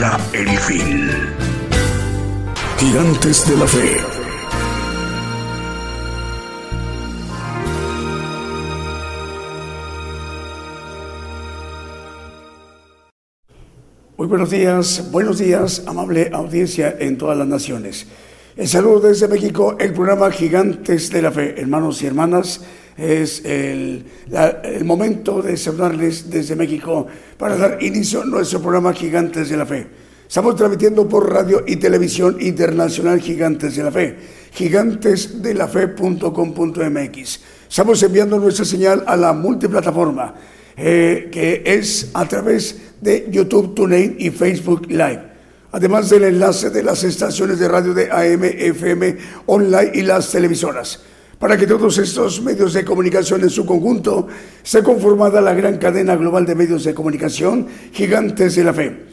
El fin. Gigantes de la Fe. Muy buenos días, buenos días, amable audiencia en todas las naciones. El saludo desde México, el programa Gigantes de la Fe, hermanos y hermanas es el, momento de saludarles desde México para dar inicio a nuestro programa Gigantes de la Fe. Estamos transmitiendo por radio y televisión internacional Gigantes de la Fe, gigantesdelafe.com.mx. Estamos enviando nuestra señal a la multiplataforma, eh, que es a través de YouTube, TuneIn y Facebook Live además del enlace de las estaciones de radio de AM, FM, online y las televisoras para que todos estos medios de comunicación en su conjunto se conformada la gran cadena global de medios de comunicación gigantes de la fe.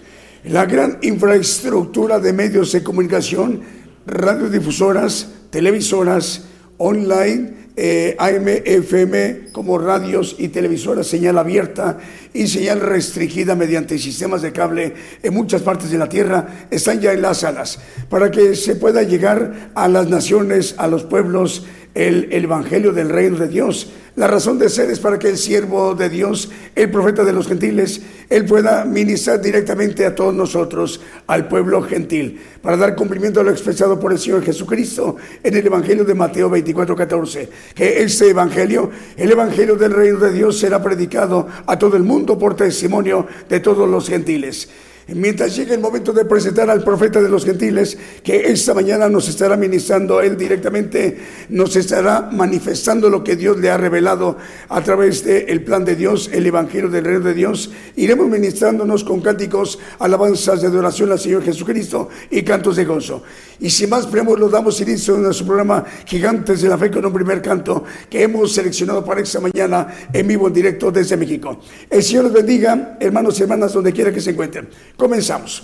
La gran infraestructura de medios de comunicación, radiodifusoras, televisoras, online, eh, AM, FM, como radios y televisoras, señal abierta y señal restringida mediante sistemas de cable en muchas partes de la Tierra, están ya en las salas, para que se pueda llegar a las naciones, a los pueblos, el, Evangelio del Reino de Dios. La razón de ser es para que el siervo de Dios, el profeta de los gentiles, él pueda ministrar directamente a todos nosotros, al pueblo gentil, para dar cumplimiento a lo expresado por el Señor Jesucristo en el Evangelio de Mateo 24, 14. Que este Evangelio, el Evangelio del Reino de Dios, será predicado a todo el mundo por testimonio de todos los gentiles mientras llegue el momento de presentar al profeta de los gentiles, que esta mañana nos estará ministrando él directamente, nos estará manifestando lo que Dios le ha revelado a través del plan de Dios, el Evangelio del Reino de Dios. Iremos ministrándonos con cánticos, alabanzas de adoración al Señor Jesucristo y cantos de gozo. Y sin más preámbulos, damos inicio a nuestro programa Gigantes de la Fe con un primer canto que hemos seleccionado para esta mañana en vivo, en directo desde México. El Señor los bendiga, hermanos y hermanas, donde quiera que se encuentren. Comenzamos.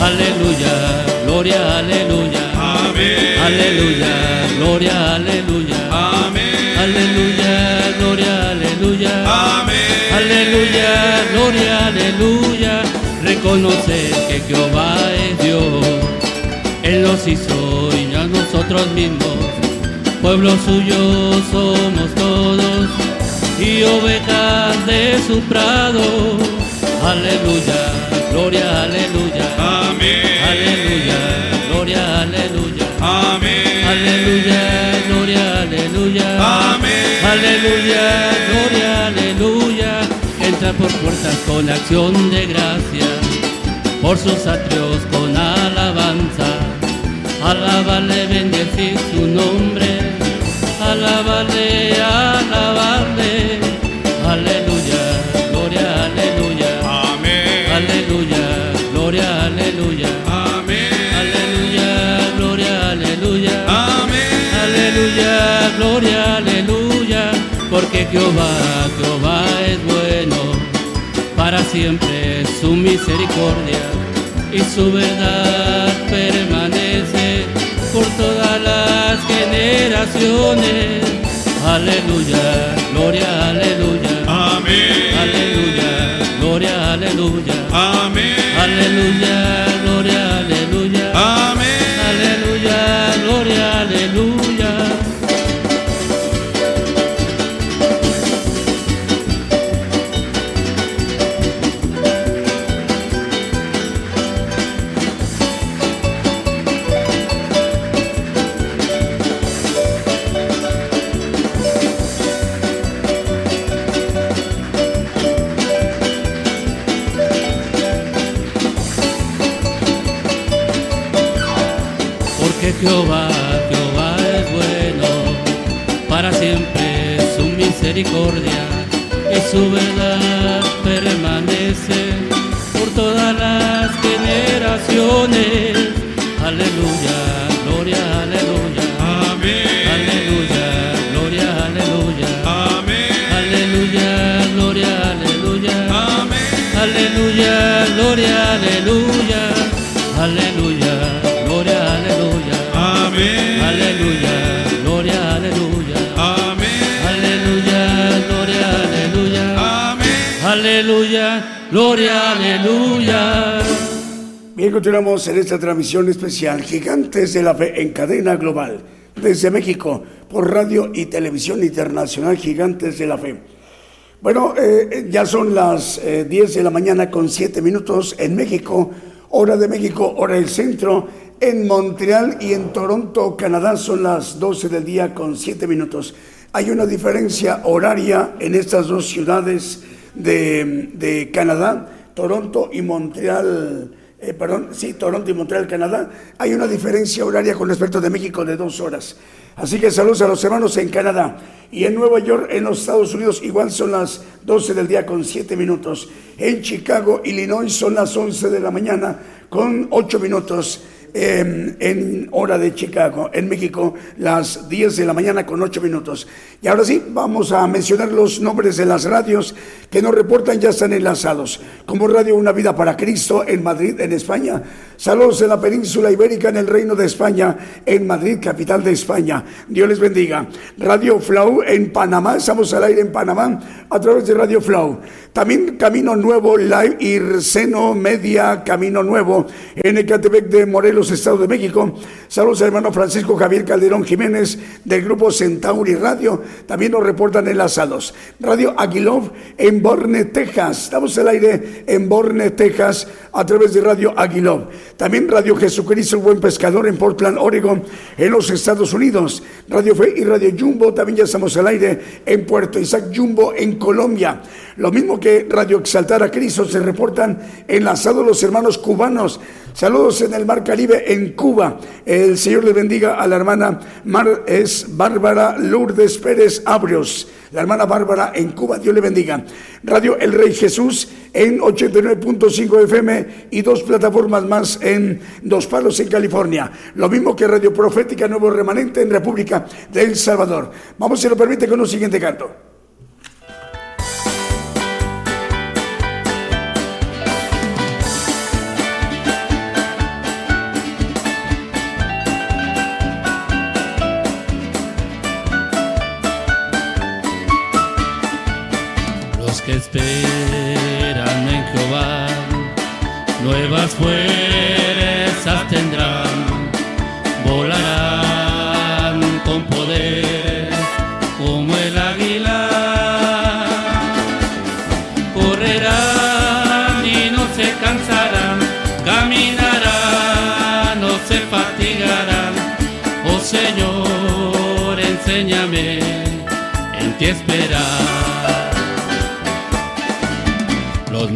Aleluya, gloria, aleluya. Amén. Aleluya, gloria, aleluya. Amén. Aleluya, gloria, aleluya. Amén. Aleluya, gloria, aleluya. Reconocer que Jehová es Dios. Él nos hizo y a nosotros mismos pueblo suyo somos todos y ovejas de su prado. Aleluya, gloria, aleluya. Amén. Aleluya, gloria, aleluya. Amén. Aleluya, gloria, aleluya. Amén. Aleluya, gloria, aleluya. Entra por puertas con acción de gracia, por sus atrios con alabanza. Alábale, bendecir su nombre alábale, alábale. Porque Jehová, Jehová es bueno, para siempre su misericordia y su verdad permanece por todas las generaciones. Aleluya, gloria, aleluya. Amén. Aleluya, gloria, aleluya. Amén. Aleluya, esta transmisión especial Gigantes de la Fe en cadena global desde México por radio y televisión internacional Gigantes de la Fe. Bueno, eh, ya son las eh, 10 de la mañana con 7 minutos en México, hora de México, hora del centro. En Montreal y en Toronto, Canadá, son las 12 del día con 7 minutos. Hay una diferencia horaria en estas dos ciudades de, de Canadá, Toronto y Montreal. Eh, perdón, sí, Toronto y Montreal, Canadá, hay una diferencia horaria con respecto de México de dos horas. Así que saludos a los hermanos en Canadá. Y en Nueva York, en los Estados Unidos, igual son las 12 del día con 7 minutos. En Chicago, Illinois, son las 11 de la mañana con 8 minutos. Eh, en hora de Chicago, en México, las 10 de la mañana con 8 minutos. Y ahora sí, vamos a mencionar los nombres de las radios que nos reportan, ya están enlazados. Como Radio Una Vida para Cristo en Madrid, en España. Saludos en la península ibérica, en el Reino de España, en Madrid, capital de España. Dios les bendiga. Radio Flow en Panamá, estamos al aire en Panamá a través de Radio Flow. También Camino Nuevo Live y Seno Media Camino Nuevo en Ecatepec de Morelos, Estado de México. Saludos al hermano Francisco Javier Calderón Jiménez del grupo Centauri Radio. También nos reportan enlazados. Radio Aguilov en Borne, Texas. Estamos al aire en Borne, Texas a través de Radio Aguilov. También Radio Jesucristo el Buen Pescador en Portland, Oregon, en los Estados Unidos. Radio Fe y Radio Jumbo también ya estamos al aire en Puerto Isaac Jumbo en Colombia. Lo mismo que Radio Exaltar a Cristo se reportan enlazados los hermanos cubanos. Saludos en el Mar Caribe en Cuba. El Señor le bendiga a la hermana Mar es Bárbara Lourdes Pérez Abrios. La hermana Bárbara en Cuba, Dios le bendiga. Radio El Rey Jesús en 89.5 FM y dos plataformas más en Dos Palos en California. Lo mismo que Radio Profética Nuevo Remanente en República de El Salvador. Vamos, si lo permite, con un siguiente canto. Esperan en Jehová, nuevas fuerzas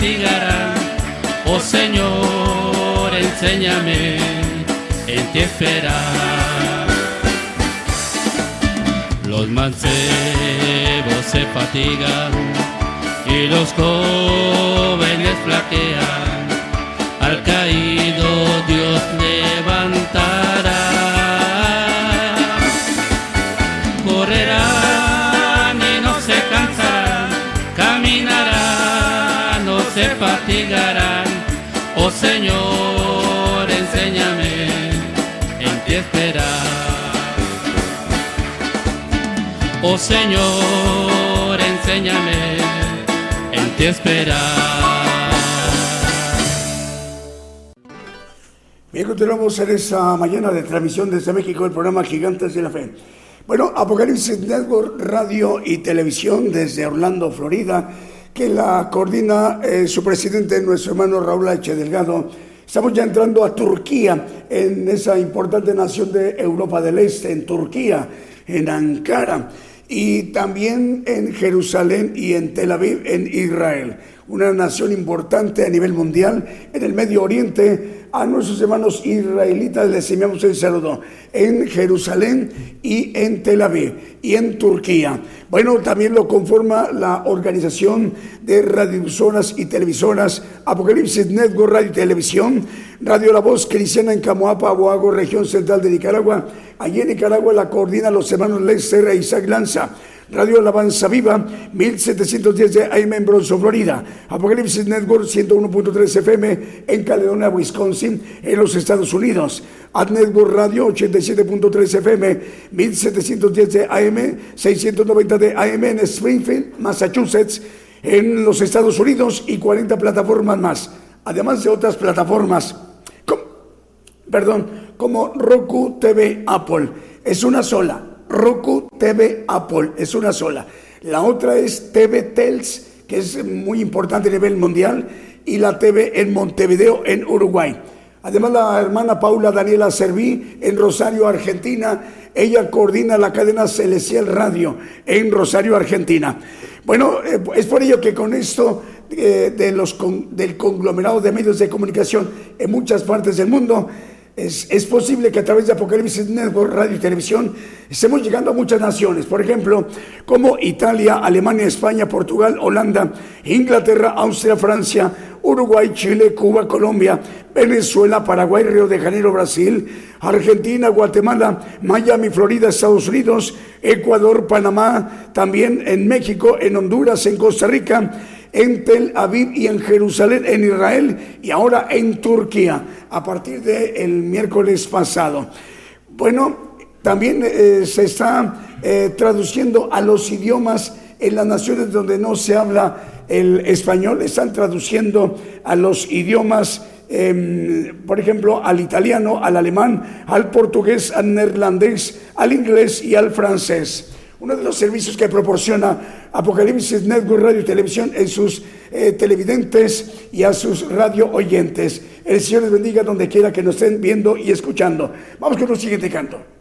Se fatigarán. Oh Señor, enséñame en ti esperar. Los mancebos se fatigan y los jóvenes flaquean. Señor, enséñame en ti esperar. Bien, continuamos en esta mañana de transmisión desde México el programa Gigantes de la Fe. Bueno, Apocalipsis Network Radio y Televisión desde Orlando, Florida, que la coordina eh, su presidente, nuestro hermano Raúl H. Delgado. Estamos ya entrando a Turquía, en esa importante nación de Europa del Este, en Turquía, en Ankara, y también en Jerusalén y en Tel Aviv, en Israel una nación importante a nivel mundial en el Medio Oriente. A nuestros hermanos israelitas les enviamos el saludo en Jerusalén y en Tel Aviv y en Turquía. Bueno, también lo conforma la organización de radiodifusoras y televisoras Apocalipsis Network Radio y Televisión, Radio La Voz Cristiana en Camoapa, Boago, región central de Nicaragua. Allí en Nicaragua la coordina los hermanos Lester e Isaac Lanza. Radio Alabanza Viva, 1710 de AM en Bronzo, Florida. Apocalipsis Network, 101.3 FM en Caledonia, Wisconsin, en los Estados Unidos. Ad Network Radio, 87.3 FM, 1710 de AM, 690 de AM en Springfield, Massachusetts, en los Estados Unidos y 40 plataformas más. Además de otras plataformas, perdón, como Roku TV Apple. Es una sola. Roku TV Apple, es una sola. La otra es TV Tels, que es muy importante a nivel mundial, y la TV en Montevideo, en Uruguay. Además, la hermana Paula Daniela Serví en Rosario, Argentina. Ella coordina la cadena Celestial Radio en Rosario, Argentina. Bueno, eh, es por ello que con esto eh, de los del conglomerado de medios de comunicación en muchas partes del mundo, es, posible que a través de Apocalipsis Network, radio y televisión, estemos llegando a muchas naciones, por ejemplo, como Italia, Alemania, España, Portugal, Holanda, Inglaterra, Austria, Francia, Uruguay, Chile, Cuba, Colombia, Venezuela, Paraguay, Río de Janeiro, Brasil, Argentina, Guatemala, Miami, Florida, Estados Unidos, Ecuador, Panamá, también en México, en Honduras, en Costa Rica, en Tel Aviv y en Jerusalén, en Israel y ahora en Turquía, a partir del miércoles pasado. Bueno, también eh, se está eh, traduciendo a los idiomas en las naciones donde no se habla el español, están traduciendo a los idiomas, eh, por ejemplo, al italiano, al alemán, al portugués, al neerlandés, al inglés y al francés uno de los servicios que proporciona Apocalipsis Network Radio y Televisión en sus eh, televidentes y a sus radio oyentes. El Señor les bendiga donde quiera que nos estén viendo y escuchando. Vamos con un siguiente canto.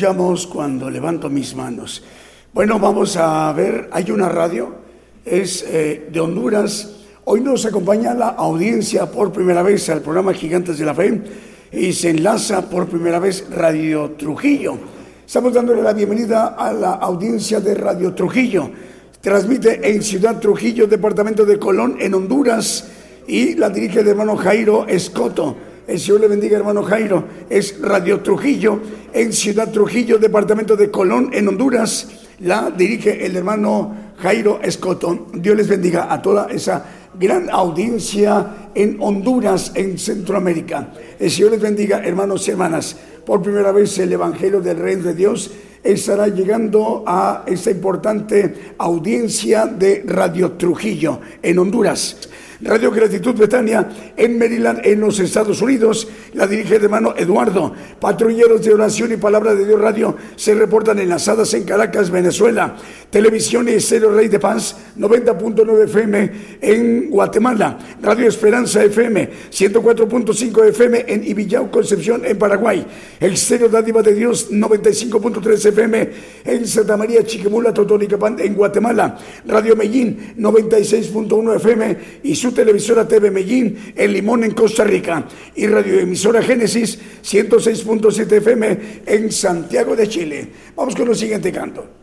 Escuchamos cuando levanto mis manos. Bueno, vamos a ver, hay una radio, es eh, de Honduras. Hoy nos acompaña la audiencia por primera vez al programa Gigantes de la Fe y se enlaza por primera vez Radio Trujillo. Estamos dándole la bienvenida a la audiencia de Radio Trujillo. Transmite en Ciudad Trujillo, departamento de Colón, en Honduras, y la dirige el hermano Jairo Escoto. El Señor le bendiga, hermano Jairo. Es Radio Trujillo, en Ciudad Trujillo, departamento de Colón, en Honduras. La dirige el hermano Jairo Escoto. Dios les bendiga a toda esa gran audiencia en Honduras, en Centroamérica. El Señor les bendiga, hermanos y hermanas. Por primera vez el Evangelio del Reino de Dios estará llegando a esta importante audiencia de Radio Trujillo en Honduras. Radio Gratitud Betania en Maryland, en los Estados Unidos. La dirige el hermano Eduardo. Patrulleros de Oración y Palabra de Dios Radio se reportan enlazadas en Caracas, Venezuela. Televisión y Estéreo Rey de Paz, 90.9 FM en Guatemala. Radio Esperanza FM, 104.5 FM en Ibillau, Concepción, en Paraguay. El Estéreo Dádiva de Dios, 95.3 FM en Santa María, Chiquimula, Totonicapán, en Guatemala. Radio Medellín, 96.1 FM y su televisora TV Medellín, en Limón, en Costa Rica. Y radioemisora Génesis, 106.7 FM en Santiago de Chile. Vamos con el siguiente canto.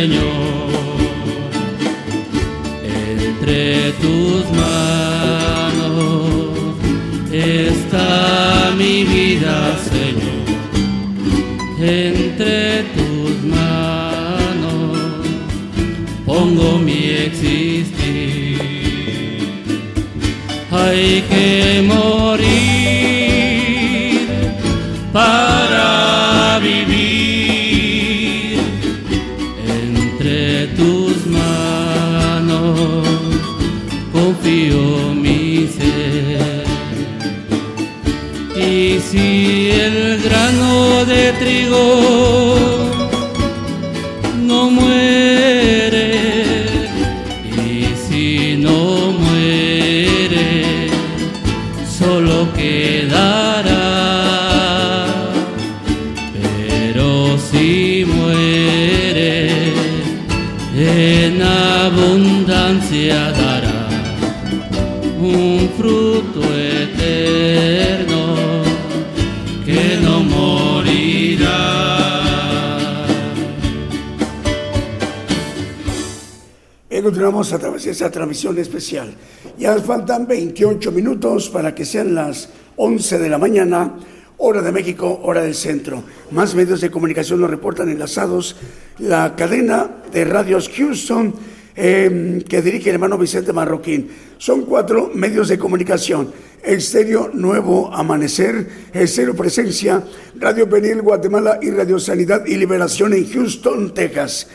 Señor. Entre tus manos está mi vida, Señor. Entre tus manos pongo mi existir. Hay que Continuamos a través de esa transmisión especial. Ya faltan 28 minutos para que sean las 11 de la mañana, hora de México, hora del centro. Más medios de comunicación nos reportan enlazados. La cadena de radios Houston eh, que dirige el hermano Vicente Marroquín. Son cuatro medios de comunicación. Estéreo Nuevo Amanecer, Estéreo Presencia, Radio Penil Guatemala y Radio Sanidad y Liberación en Houston, Texas.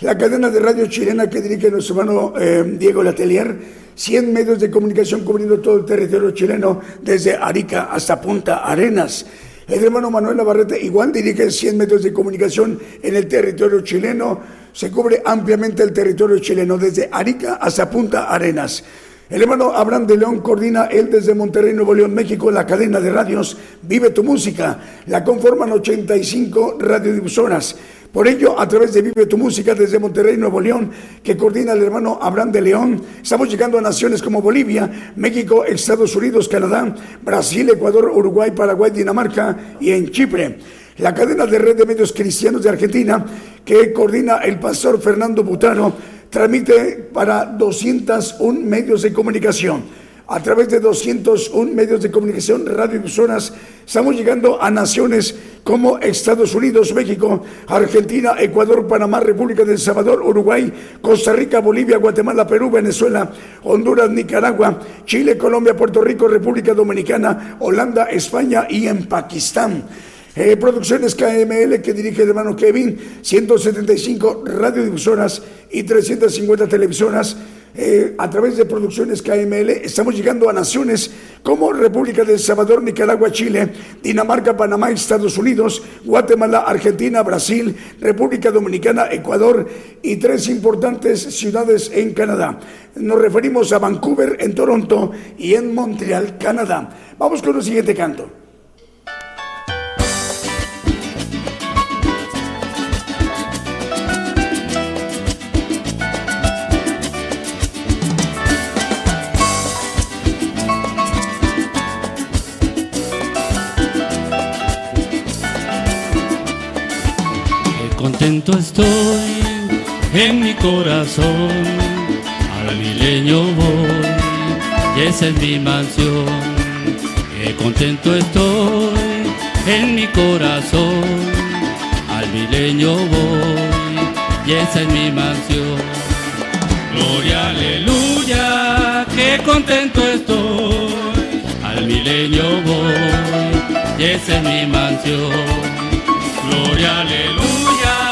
La cadena de radio chilena que dirige nuestro hermano eh, Diego Letelier, 100 medios de comunicación cubriendo todo el territorio chileno, desde Arica hasta Punta Arenas. El hermano Manuel Navarrete igual dirige 100 medios de comunicación en el territorio chileno. Se cubre ampliamente el territorio chileno, desde Arica hasta Punta Arenas. El hermano Abraham de León coordina él desde Monterrey, Nuevo León, México, la cadena de radios Vive tu Música. La conforman 85 radiodifusoras. Por ello, a través de Vive tu Música desde Monterrey, Nuevo León, que coordina el hermano Abraham de León, estamos llegando a naciones como Bolivia, México, Estados Unidos, Canadá, Brasil, Ecuador, Uruguay, Paraguay, Dinamarca y en Chipre. La cadena de red de medios cristianos de Argentina, que coordina el pastor Fernando Butano, transmite para 201 medios de comunicación. A través de 201 medios de comunicación, radiodifusoras, estamos llegando a naciones como Estados Unidos, México, Argentina, Ecuador, Panamá, República del Salvador, Uruguay, Costa Rica, Bolivia, Guatemala, Perú, Venezuela, Honduras, Nicaragua, Chile, Colombia, Puerto Rico, República Dominicana, Holanda, España y en Pakistán. Eh, producciones KML que dirige el hermano Kevin, 175 radiodifusoras y 350 televisoras. Eh, a través de producciones KML estamos llegando a naciones como República del Salvador, Nicaragua, Chile, Dinamarca, Panamá, Estados Unidos, Guatemala, Argentina, Brasil, República Dominicana, Ecuador y tres importantes ciudades en Canadá. Nos referimos a Vancouver, en Toronto y en Montreal, Canadá. Vamos con el siguiente canto. Contento estoy en mi corazón, al milenio voy, y esa es mi mansión. Qué contento estoy en mi corazón, al milenio voy, y esa es mi mansión. Gloria, aleluya, qué contento estoy, al milenio voy, y esa es mi mansión. Gloria, aleluya,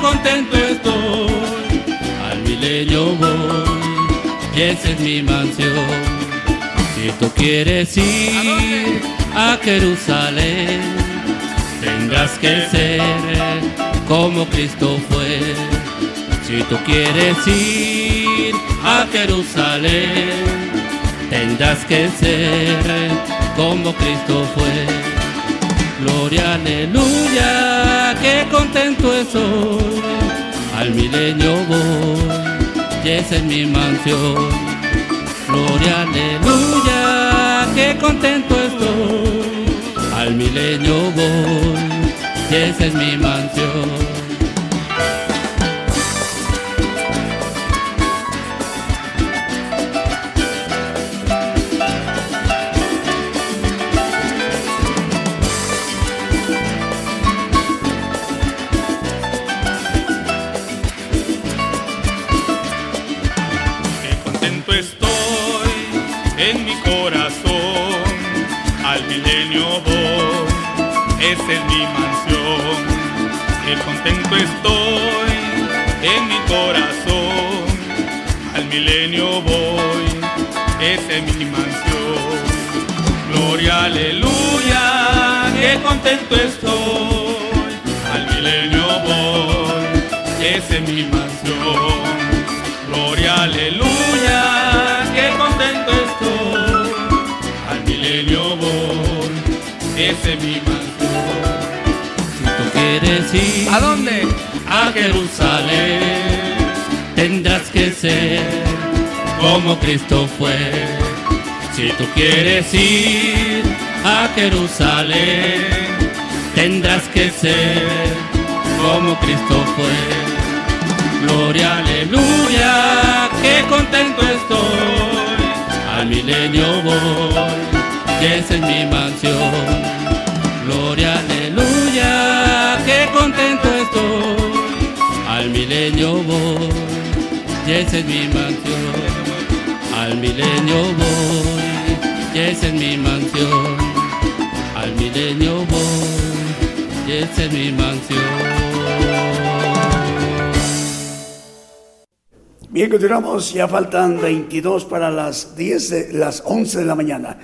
contento estoy. Al milenio voy, y esa es mi mansión. Si tú quieres ir a Jerusalén, tendrás que ser como Cristo fue. Si tú quieres ir a Jerusalén, tendrás que ser como Cristo fue. Gloria, aleluya, contento estoy. Al milenio voy, y esa es mi mansión. Gloria, aleluya, qué contento estoy. Al milenio voy, y esa es mi mansión. Contento estoy en mi corazón, al milenio voy, esa es mi mansión. Gloria, aleluya, qué contento estoy, al milenio voy, esa es mi mansión. Gloria, aleluya, qué contento estoy. Al milenio voy, ese es mi mansión. ¿A dónde? a Jerusalén, tendrás que ser como Cristo fue. Si tú quieres ir a Jerusalén, tendrás que ser como Cristo fue. Gloria, aleluya, qué contento estoy. Al milenio voy, y esa es mi mansión. Al milenio voy, y esa es mi mansión. Al milenio voy, y esa es mi mansión. Al milenio voy, y esa es mi mansión. Bien, continuamos. Ya faltan 22 para las 10 de las 11 de la mañana.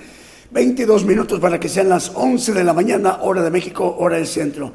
22 minutos para que sean las 11 de la mañana, hora de México, hora del centro.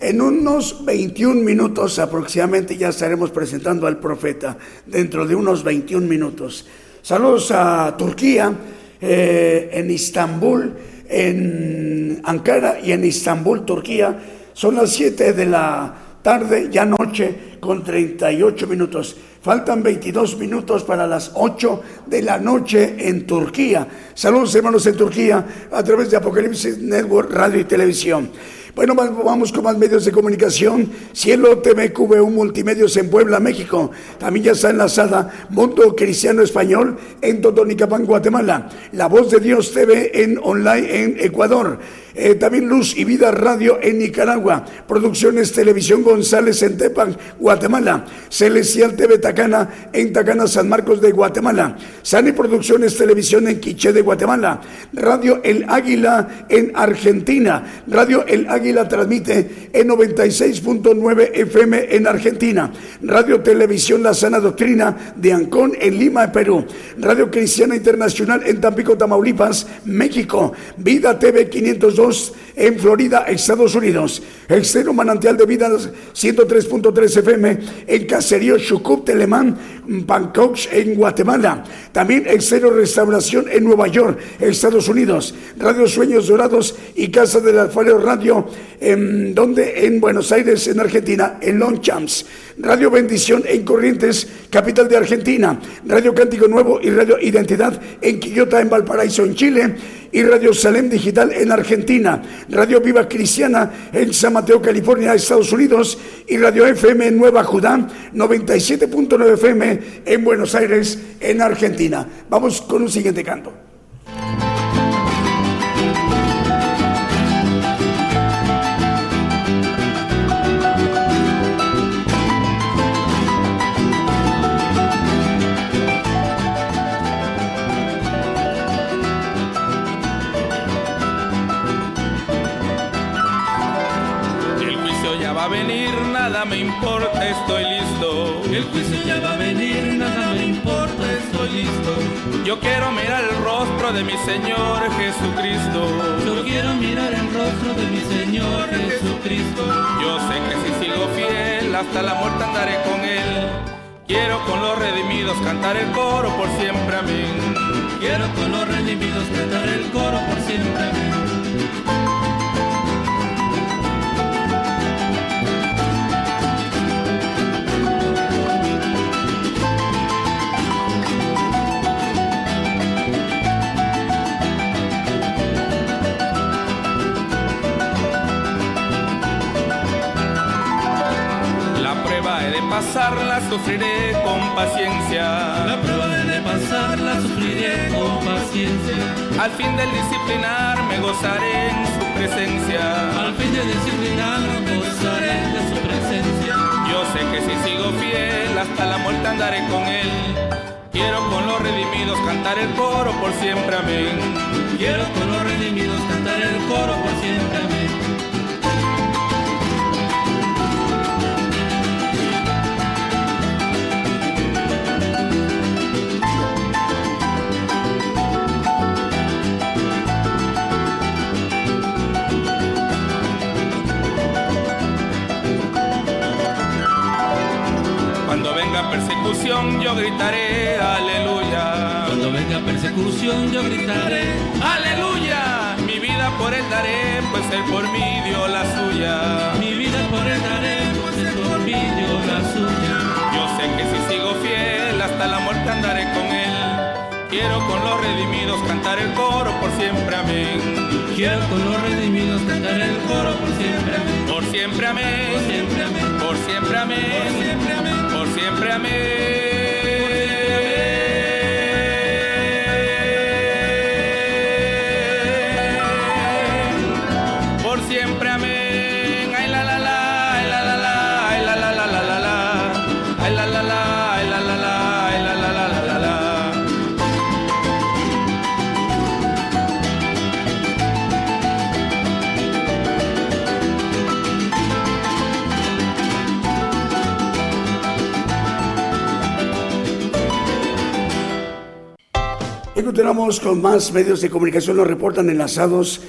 En unos 21 minutos aproximadamente ya estaremos presentando al profeta, dentro de unos 21 minutos. Saludos a Turquía, eh, en Istambul, en Ankara y en Istambul, Turquía. Son las 7 de la tarde, ya noche, con 38 minutos. Faltan 22 minutos para las 8 de la noche en Turquía. Saludos hermanos en Turquía a través de Apocalipsis Network Radio y Televisión. Bueno, va- vamos con más medios de comunicación. Cielo TV QVU Multimedios en Puebla, México. También ya está enlazada Mundo Cristiano Español en Totonicapán, Guatemala. La Voz de Dios TV en online en Ecuador. Eh, Luz y Vida Radio en Nicaragua. Producciones Televisión González en Tepan, Guatemala. Celestial TV Tacana en Tacana, San Marcos de Guatemala. Sani Producciones Televisión en Quiché de Guatemala. Radio El Águila en Argentina. Radio El Águila transmite en 96.9 FM en Argentina. Radio Televisión La Sana Doctrina de Ancón en Lima, Perú. Radio Cristiana Internacional en Tampico, Tamaulipas, México. Vida TV 502 en Florida, Estados Unidos. Extremo Manantial de Vida 103.3 FM en Caserío Chucup, Telemán, Bangkok en Guatemala. También Extremo Restauración en Nueva York, Estados Unidos. Radio Sueños Dorados y Casa del Alfarero Radio, en, donde en Buenos Aires, en Argentina, en Longchamps. Radio Bendición en Corrientes, capital de Argentina. Radio Cántico Nuevo y Radio Identidad en Quillota, en Valparaíso, en Chile. Y Radio Salem Digital en Argentina. Radio Viva Cristiana en San Mateo, California, Estados Unidos. Y Radio FM Nueva Judá, 97.9 FM en Buenos Aires, en Argentina. Vamos con un siguiente canto. Juicio ya va a venir, nada me importa, estoy estoy listo. Yo quiero mirar el rostro de mi Señor Jesucristo. Yo quiero mirar el rostro de mi Señor Jesucristo. Yo sé que si sigo fiel hasta la muerte andaré con Él. Quiero con los redimidos cantar el coro por siempre, amén. Quiero con los redimidos cantar el coro por siempre, amén. Pasarla sufriré con paciencia. La prueba de pasarla sufriré con paciencia. Al fin del disciplinar me gozaré en su presencia. Al fin del disciplinar me gozaré de su presencia. Yo sé que si sigo fiel hasta la muerte andaré con él. Quiero con los redimidos cantar el coro por siempre, amén. Quiero con los redimidos cantar el coro por siempre, amén. Persecución yo gritaré aleluya. Cuando venga persecución yo gritaré aleluya. Mi vida por él daré, pues él por mí dio la suya. Mi vida por él daré, pues él por mí dio la suya. Yo sé que si sigo fiel hasta la muerte andaré con él. Quiero con los redimidos cantar el coro por siempre, amén. Quiero con los redimidos cantar el coro por siempre, amén. Por siempre, amén. Por siempre, amén. Por siempre, amén. Por siempre, amén. Siempre, amén. Con más medios de comunicación, nos reportan enlazados.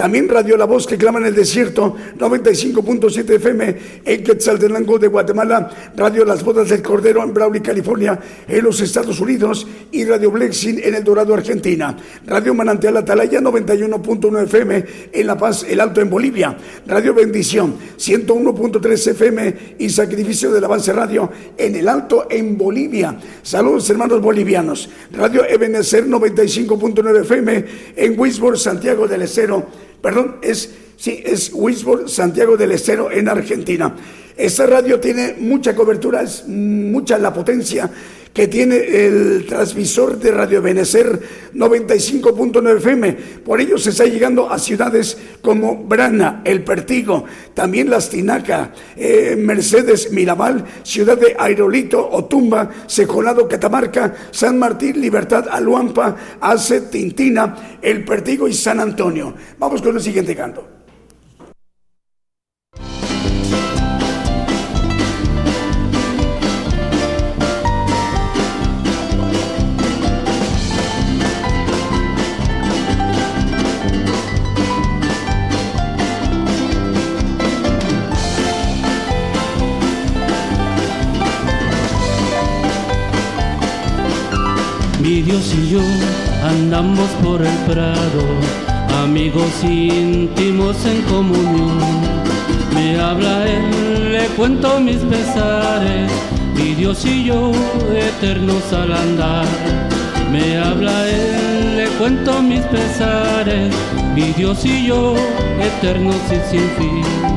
También Radio La Voz que clama en el desierto, 95.7 FM en Quetzaltenango de Guatemala, Radio Las Bodas del Cordero en Brawley, California, en los Estados Unidos y Radio Blexing en El Dorado, Argentina. Radio Manantial Atalaya, 91.1 FM en La Paz, El Alto en Bolivia. Radio Bendición, 101.3 FM y Sacrificio del Avance Radio en El Alto en Bolivia. Saludos hermanos bolivianos. Radio Ebenezer, 95.9 FM en Wisborne, Santiago del Estero perdón, es, sí, es Wisborne, Santiago del Estero, en Argentina. Esta radio tiene mucha cobertura, es mucha la potencia que tiene el transmisor de Radio Benecer 95.9 FM. Por ello se está llegando a ciudades como Brana, El Pertigo, también Las Tinaca, eh, Mercedes, Mirabal, Ciudad de Aerolito, Otumba, Secolado, Catamarca, San Martín, Libertad, Aluampa, Ace, Tintina, El Pertigo y San Antonio. Vamos con el siguiente canto. Dios y yo andamos por el prado, amigos íntimos en comunión. Me habla Él, le cuento mis pesares, mi Dios y yo eternos al andar. Me habla Él, le cuento mis pesares, mi Dios y yo eternos y sin fin.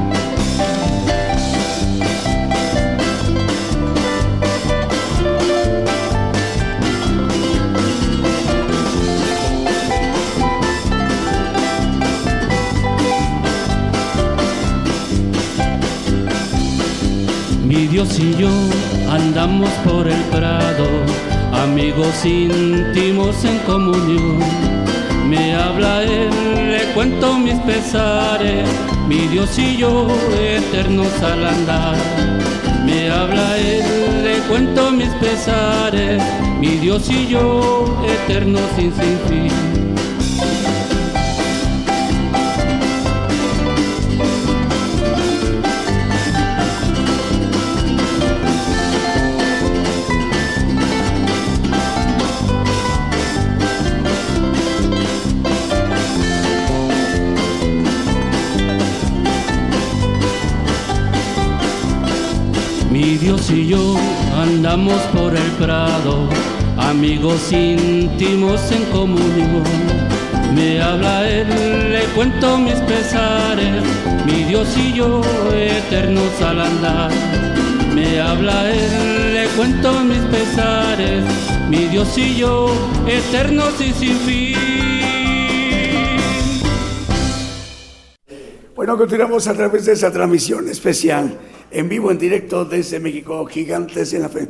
Dios y yo andamos por el prado, amigos íntimos en comunión. Me habla Él, le cuento mis pesares, mi Dios y yo eternos al andar. Me habla Él, le cuento mis pesares, mi Dios y yo, eternos sin, sin fin. Y yo andamos por el prado, amigos íntimos en comunión. Me habla Él, le cuento mis pesares, mi Dios y yo eternos al andar. Me habla Él, le cuento mis pesares, mi Dios y yo eternos y sin fin. Bueno, continuamos a través de esa transmisión especial en vivo, en directo desde México, Gigantes en la Fe.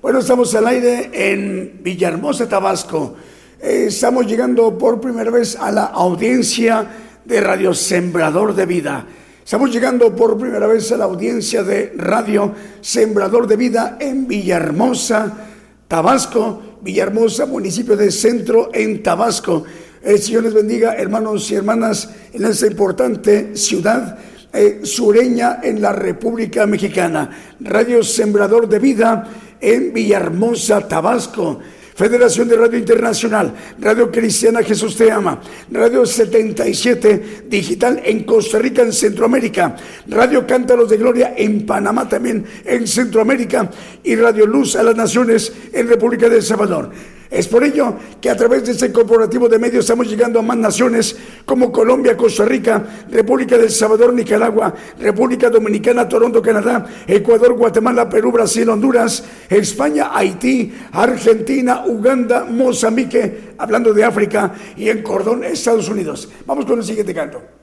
Bueno, estamos al aire en Villahermosa, Tabasco. Eh, estamos llegando por primera vez a la audiencia de Radio Sembrador de Vida. Estamos llegando por primera vez a la audiencia de Radio Sembrador de Vida en Villahermosa, Tabasco. Villahermosa, municipio de Centro en Tabasco. El Señor les bendiga, hermanos y hermanas, en esta importante ciudad eh, sureña en la República Mexicana. Radio Sembrador de Vida en Villahermosa, Tabasco. Federación de Radio Internacional, Radio Cristiana Jesús Te Ama, Radio 77 Digital en Costa Rica, en Centroamérica, Radio Cántaros de Gloria en Panamá también, en Centroamérica, y Radio Luz a las Naciones en República de El Salvador. Es por ello que a través de este corporativo de medios estamos llegando a más naciones como Colombia, Costa Rica, República del Salvador, Nicaragua, República Dominicana, Toronto, Canadá, Ecuador, Guatemala, Perú, Brasil, Honduras, España, Haití, Argentina, Uganda, Mozambique, hablando de África y en Cordón, Estados Unidos. Vamos con el siguiente canto.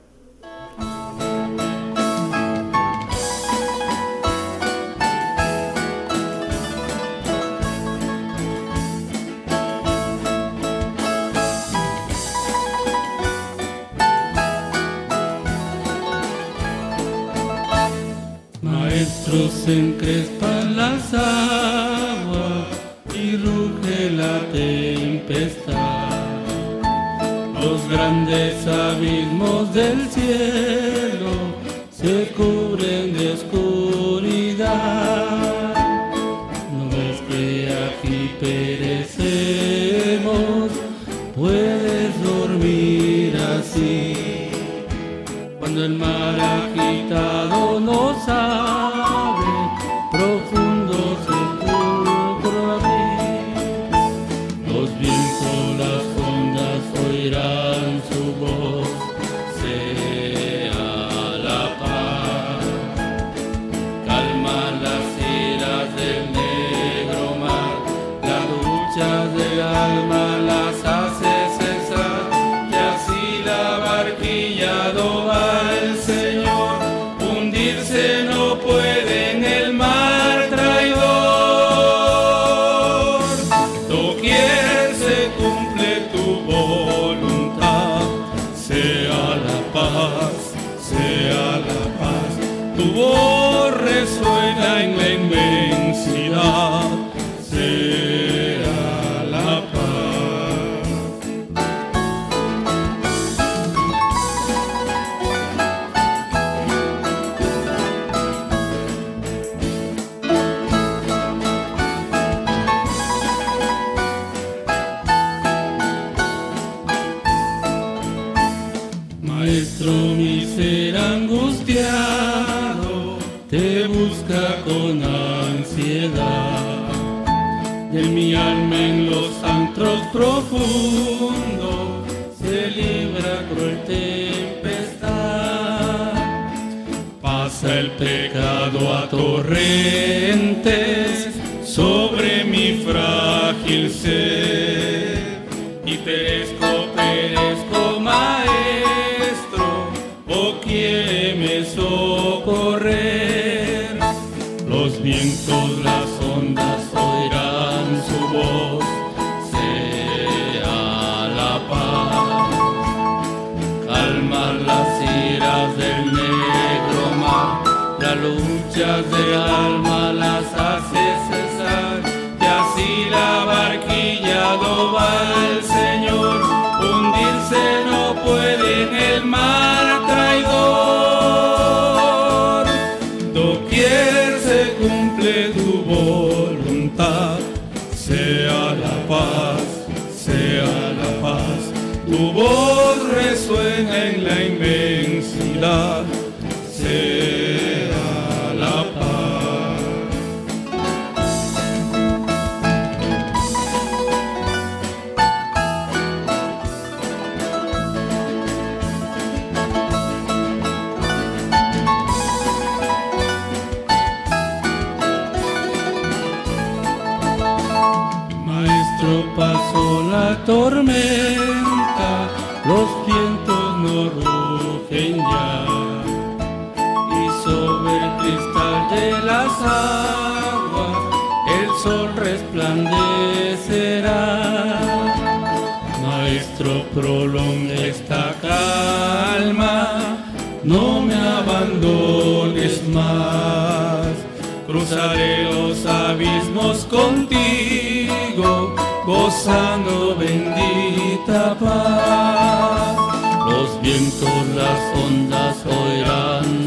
Maestros encrespan las aguas y ruge la tempestad. Los grandes abismos del cielo se cubren de oscuridad. No ves que aquí perecemos, puedes dormir así. Cuando el mar agitado nos abre, pecado a torrentes sobre mi frágil ser en la inmensidad, sea la paz. Maestro pasó la tormenta, Maestro, prolonga esta calma, no me abandones más. Cruzaré los abismos contigo, gozando bendita paz. Los vientos, las ondas oirán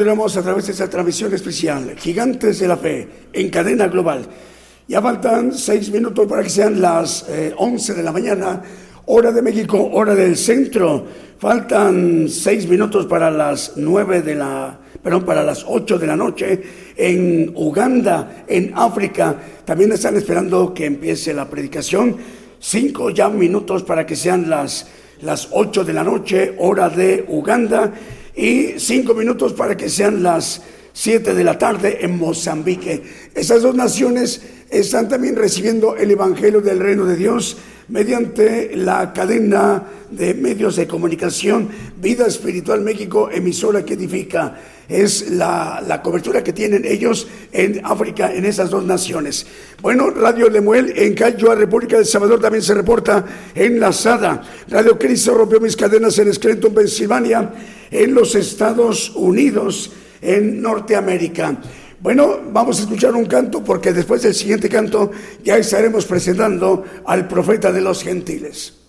continuamos a través de esta transmisión especial, Gigantes de la Fe, en cadena global. Ya faltan seis minutos para que sean las eh, 11 de la mañana, hora de México, hora del centro. Faltan seis minutos para las nueve de la, perdón, para las ocho de la noche en Uganda, en África. También están esperando que empiece la predicación. Cinco ya minutos para que sean las, las ocho de la noche, hora de Uganda y cinco minutos para que sean las siete de la tarde en Mozambique. Esas dos naciones están también recibiendo el Evangelio del Reino de Dios mediante la cadena de medios de comunicación Vida Espiritual México, emisora que edifica. Es la, la cobertura que tienen ellos en África, en esas dos naciones. Bueno, Radio Lemuel en Cayoa, República del Salvador, también se reporta enlazada. Radio Cristo rompió mis cadenas en Scranton, Pensilvania, en los Estados Unidos, en Norteamérica. Bueno, vamos a escuchar un canto porque después del siguiente canto ya estaremos presentando al profeta de los gentiles.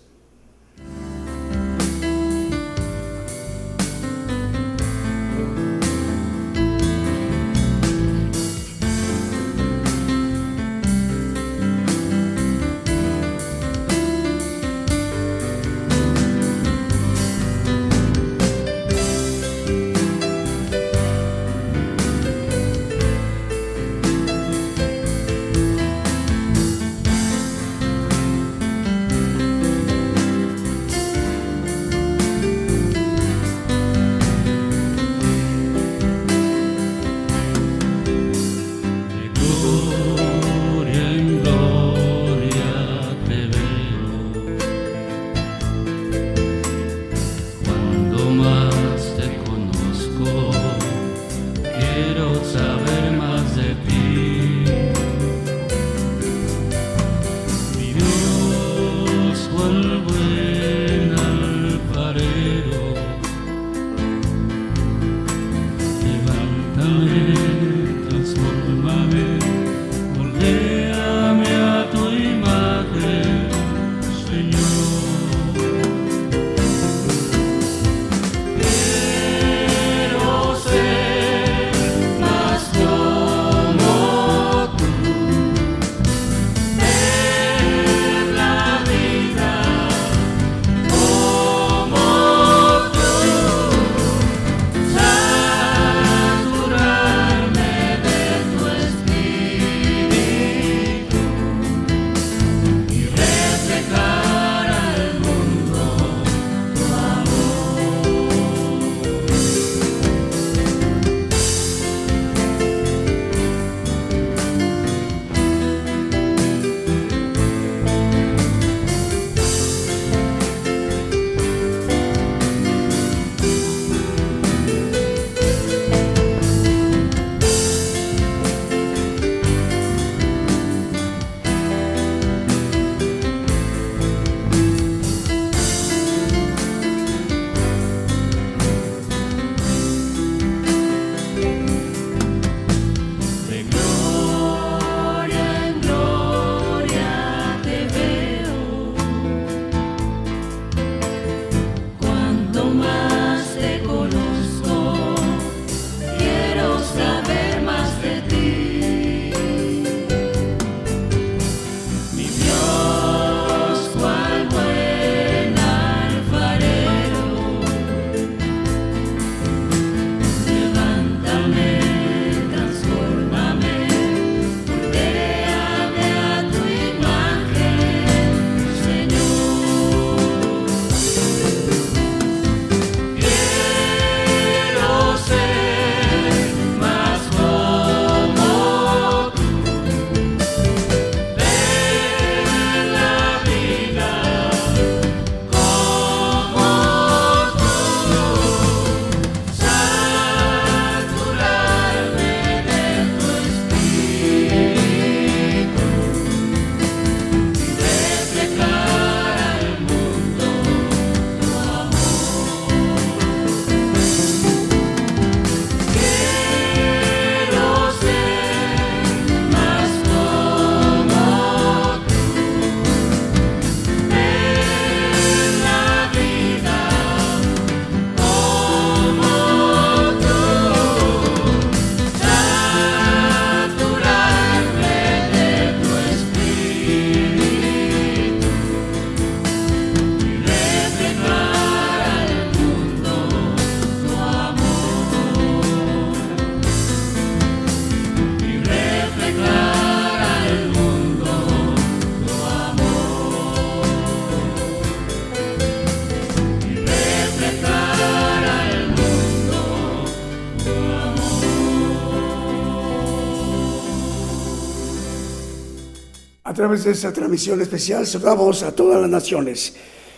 Través de esta transmisión especial. Saludamos a todas las naciones.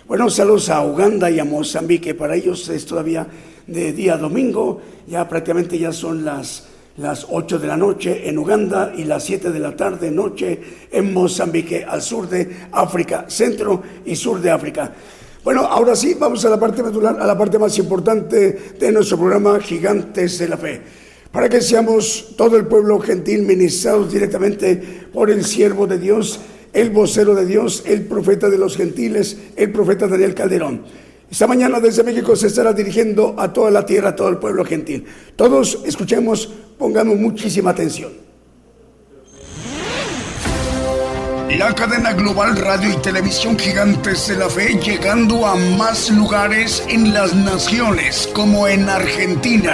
Bueno, saludos a Uganda y a Mozambique. Para ellos es todavía de día domingo. Ya prácticamente ya son las, las 8 de la noche en Uganda y las 7 de la tarde noche en Mozambique, al sur de África, centro y sur de África. Bueno, ahora sí, vamos a la parte medular, a la parte más importante de nuestro programa Gigantes de la Fe. Para que seamos todo el pueblo gentil ministrados directamente por el siervo de Dios, el vocero de Dios, el profeta de los gentiles, el profeta Daniel Calderón. Esta mañana desde México se estará dirigiendo a toda la tierra, a todo el pueblo gentil. Todos escuchemos, pongamos muchísima atención. La cadena global radio y televisión gigantes de la fe llegando a más lugares en las naciones como en Argentina,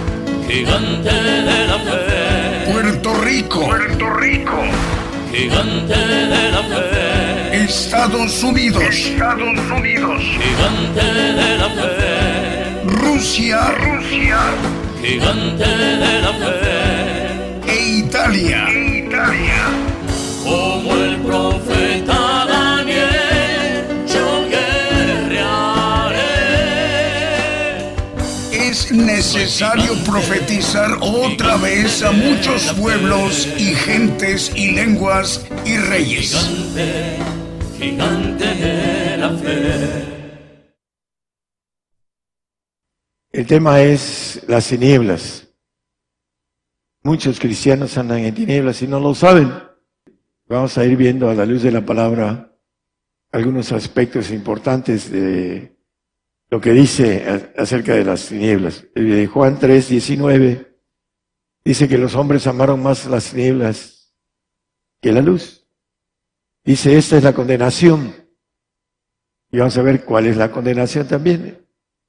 gigante de la fe, Puerto Rico, Puerto Rico, gigante de la fe, Estados Unidos, Estados Unidos, gigante de la fe, Rusia, Rusia. Gigante de la fe, e Italia, Italia. como el profeta Es necesario profetizar otra vez a muchos pueblos y gentes y lenguas y reyes. Gigante, gigante de la fe. El tema es las tinieblas. Muchos cristianos andan en tinieblas y no lo saben. Vamos a ir viendo a la luz de la palabra algunos aspectos importantes de lo que dice acerca de las tinieblas. Eh, Juan 3, 19 dice que los hombres amaron más las tinieblas que la luz. Dice, esta es la condenación. Y vamos a ver cuál es la condenación también.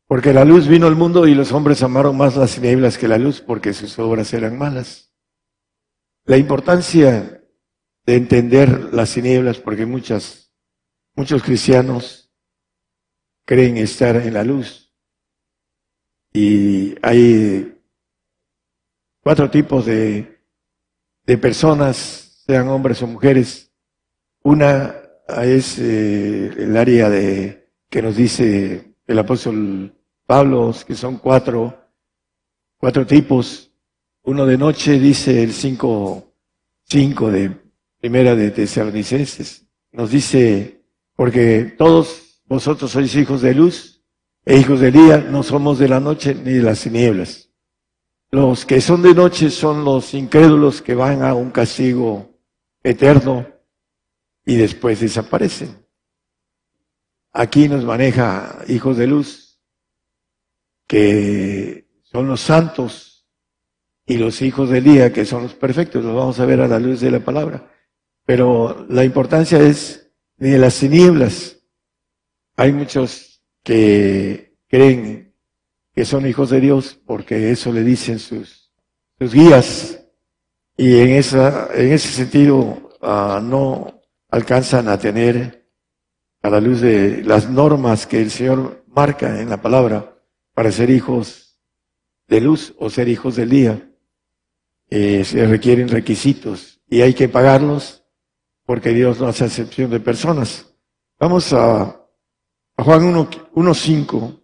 Porque la luz vino al mundo y los hombres amaron más las tinieblas que la luz porque sus obras eran malas. La importancia de entender las tinieblas, porque muchas, muchos cristianos creen estar en la luz. Y hay cuatro tipos de, de personas, sean hombres o mujeres. Una es eh, el área de que nos dice el apóstol Pablo, que son cuatro, cuatro tipos. Uno de noche dice el 5, cinco de primera de Tesalonicenses. Nos dice, porque todos vosotros sois hijos de luz e hijos del día, no somos de la noche ni de las tinieblas. Los que son de noche son los incrédulos que van a un castigo eterno y después desaparecen. Aquí nos maneja hijos de luz, que son los santos, y los hijos del día, que son los perfectos. Los vamos a ver a la luz de la palabra. Pero la importancia es de las tinieblas. Hay muchos que creen que son hijos de Dios porque eso le dicen sus, guías. Y en, esa, en ese sentido ah, no alcanzan a tener a la luz de las normas que el Señor marca en la palabra para ser hijos de luz o ser hijos del día. Eh, se requieren requisitos y hay que pagarlos porque Dios no hace excepción de personas. Vamos a Juan 1.5.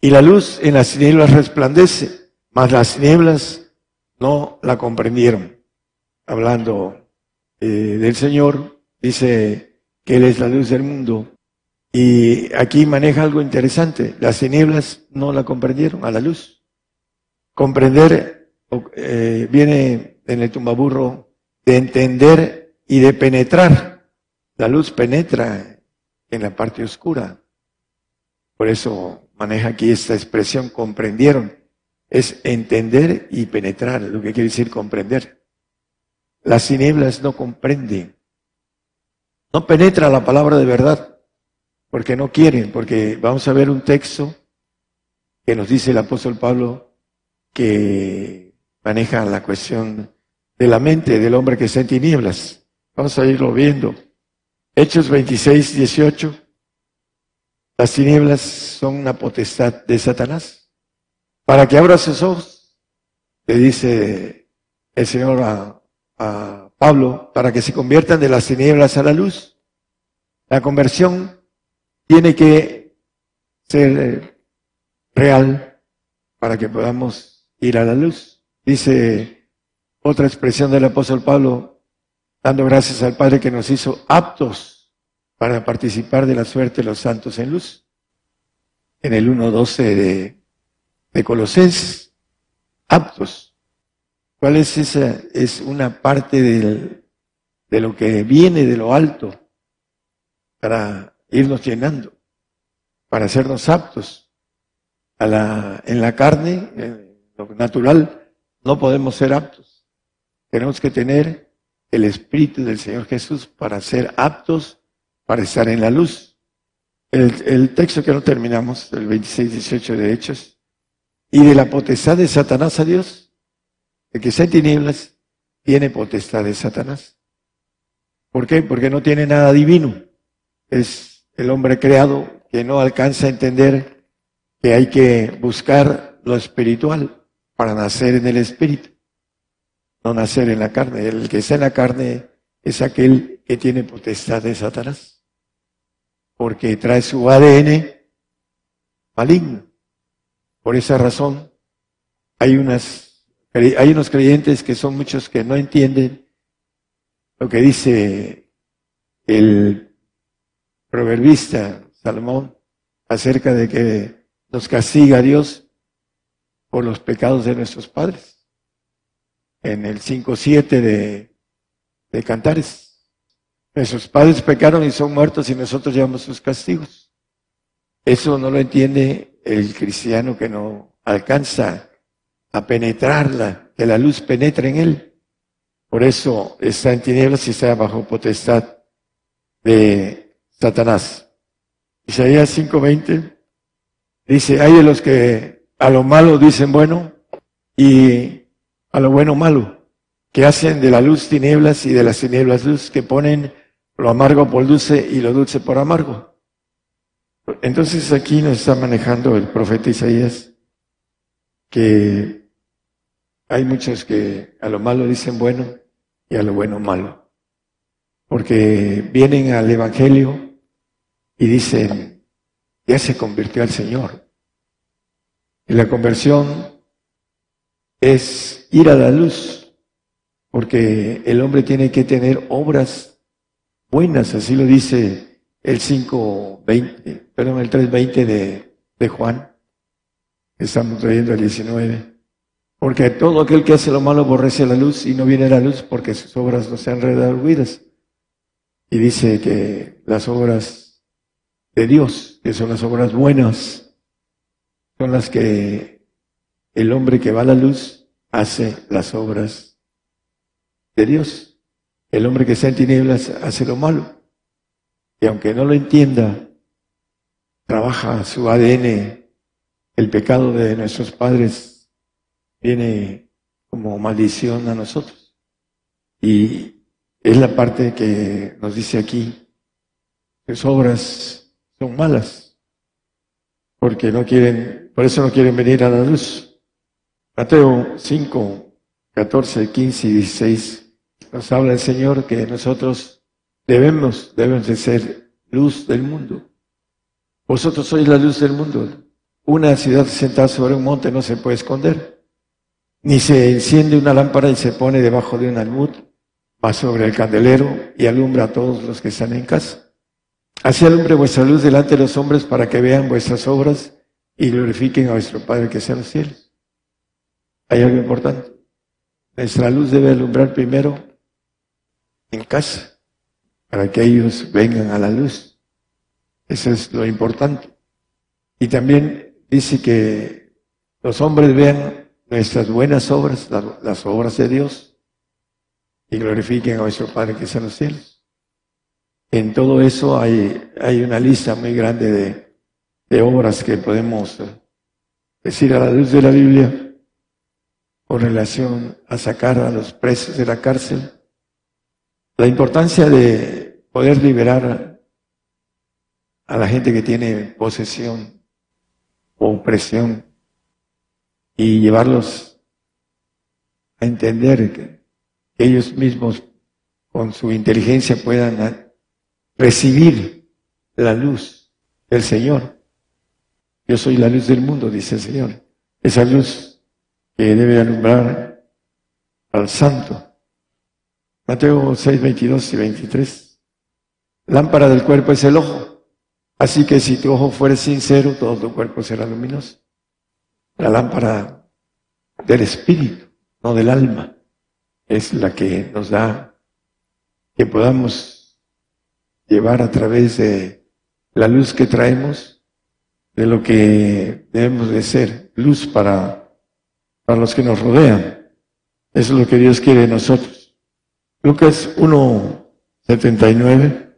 Y la luz en las tinieblas resplandece, mas las tinieblas no la comprendieron. Hablando eh, del Señor, dice que Él es la luz del mundo. Y aquí maneja algo interesante. Las tinieblas no la comprendieron a la luz. Comprender eh, viene en el tumbaburro de entender y de penetrar. La luz penetra en la parte oscura. Por eso maneja aquí esta expresión comprendieron. Es entender y penetrar, lo que quiere decir comprender. Las tinieblas no comprenden. no penetra la palabra de verdad, porque no quieren, porque vamos a ver un texto que nos dice el apóstol Pablo que maneja la cuestión de la mente del hombre que está en tinieblas. Vamos a irlo viendo. Hechos 26, 18. Las tinieblas son una potestad de Satanás. Para que abra sus ojos, le dice el Señor a, a Pablo, para que se conviertan de las tinieblas a la luz. La conversión tiene que ser real para que podamos ir a la luz. Dice otra expresión del apóstol Pablo, dando gracias al Padre que nos hizo aptos para participar de la suerte de los santos en luz. En el 1.12 de, de Colosenses, aptos. ¿Cuál es esa? Es una parte del, de lo que viene de lo alto para irnos llenando, para hacernos aptos. A la, en la carne, en lo natural, no podemos ser aptos. Tenemos que tener el Espíritu del Señor Jesús para ser aptos para estar en la luz. El, el texto que no terminamos, el 26-18 de Hechos, y de la potestad de Satanás a Dios, el que está en tinieblas tiene potestad de Satanás. ¿Por qué? Porque no tiene nada divino. Es el hombre creado que no alcanza a entender que hay que buscar lo espiritual para nacer en el espíritu, no nacer en la carne. El que está en la carne es aquel que tiene potestad de Satanás, porque trae su ADN maligno. Por esa razón, hay unas, hay unos creyentes que son muchos que no entienden lo que dice el proverbista Salomón acerca de que nos castiga Dios por los pecados de nuestros padres. En el 5.7 de, de Cantares. Nuestros padres pecaron y son muertos y nosotros llevamos sus castigos. Eso no lo entiende el cristiano que no alcanza a penetrarla, que la luz penetre en él. Por eso está en tinieblas y está bajo potestad de Satanás. Isaías 5:20 dice, hay de los que a lo malo dicen bueno y a lo bueno malo, que hacen de la luz tinieblas y de las tinieblas luz, que ponen lo amargo por dulce y lo dulce por amargo. Entonces aquí nos está manejando el profeta Isaías que hay muchos que a lo malo dicen bueno y a lo bueno malo. Porque vienen al Evangelio y dicen, ya se convirtió al Señor. Y la conversión es ir a la luz, porque el hombre tiene que tener obras buenas, así lo dice el 5.20, perdón, el 3.20 de, de Juan. Estamos trayendo el 19. Porque todo aquel que hace lo malo aborrece la luz y no viene la luz porque sus obras no sean redarguidas. Y dice que las obras de Dios, que son las obras buenas, son las que el hombre que va a la luz hace las obras de Dios. El hombre que está en tinieblas hace lo malo. Y aunque no lo entienda, trabaja su ADN, el pecado de nuestros padres viene como maldición a nosotros. Y es la parte que nos dice aquí, sus obras son malas, porque no quieren, por eso no quieren venir a la luz. Mateo 5, 14, 15 y 16 nos habla el Señor que nosotros debemos, debemos de ser luz del mundo. Vosotros sois la luz del mundo. Una ciudad sentada sobre un monte no se puede esconder ni se enciende una lámpara y se pone debajo de un almud, va sobre el candelero y alumbra a todos los que están en casa. Así alumbre vuestra luz delante de los hombres para que vean vuestras obras y glorifiquen a vuestro Padre que sea en los cielos. Hay algo importante. Nuestra luz debe alumbrar primero en casa, para que ellos vengan a la luz. Eso es lo importante. Y también dice que los hombres vean nuestras buenas obras, las obras de Dios, y glorifiquen a nuestro Padre que está en los cielos. En todo eso hay, hay una lista muy grande de, de obras que podemos decir a la luz de la Biblia con relación a sacar a los presos de la cárcel. La importancia de poder liberar a la gente que tiene posesión o opresión y llevarlos a entender que, ellos mismos con su inteligencia puedan recibir la luz del Señor. Yo soy la luz del mundo, dice el Señor. Esa luz que debe alumbrar al santo. Mateo 6, 22 y 23. Lámpara del cuerpo es el ojo. Así que si tu ojo fuere sincero, todo tu cuerpo será luminoso. La lámpara del espíritu, no del alma, es la que nos da que podamos llevar a través de la luz que traemos, de lo que debemos de ser, luz para, para los que nos rodean. Eso es lo que Dios quiere de nosotros. Lucas 1, 79.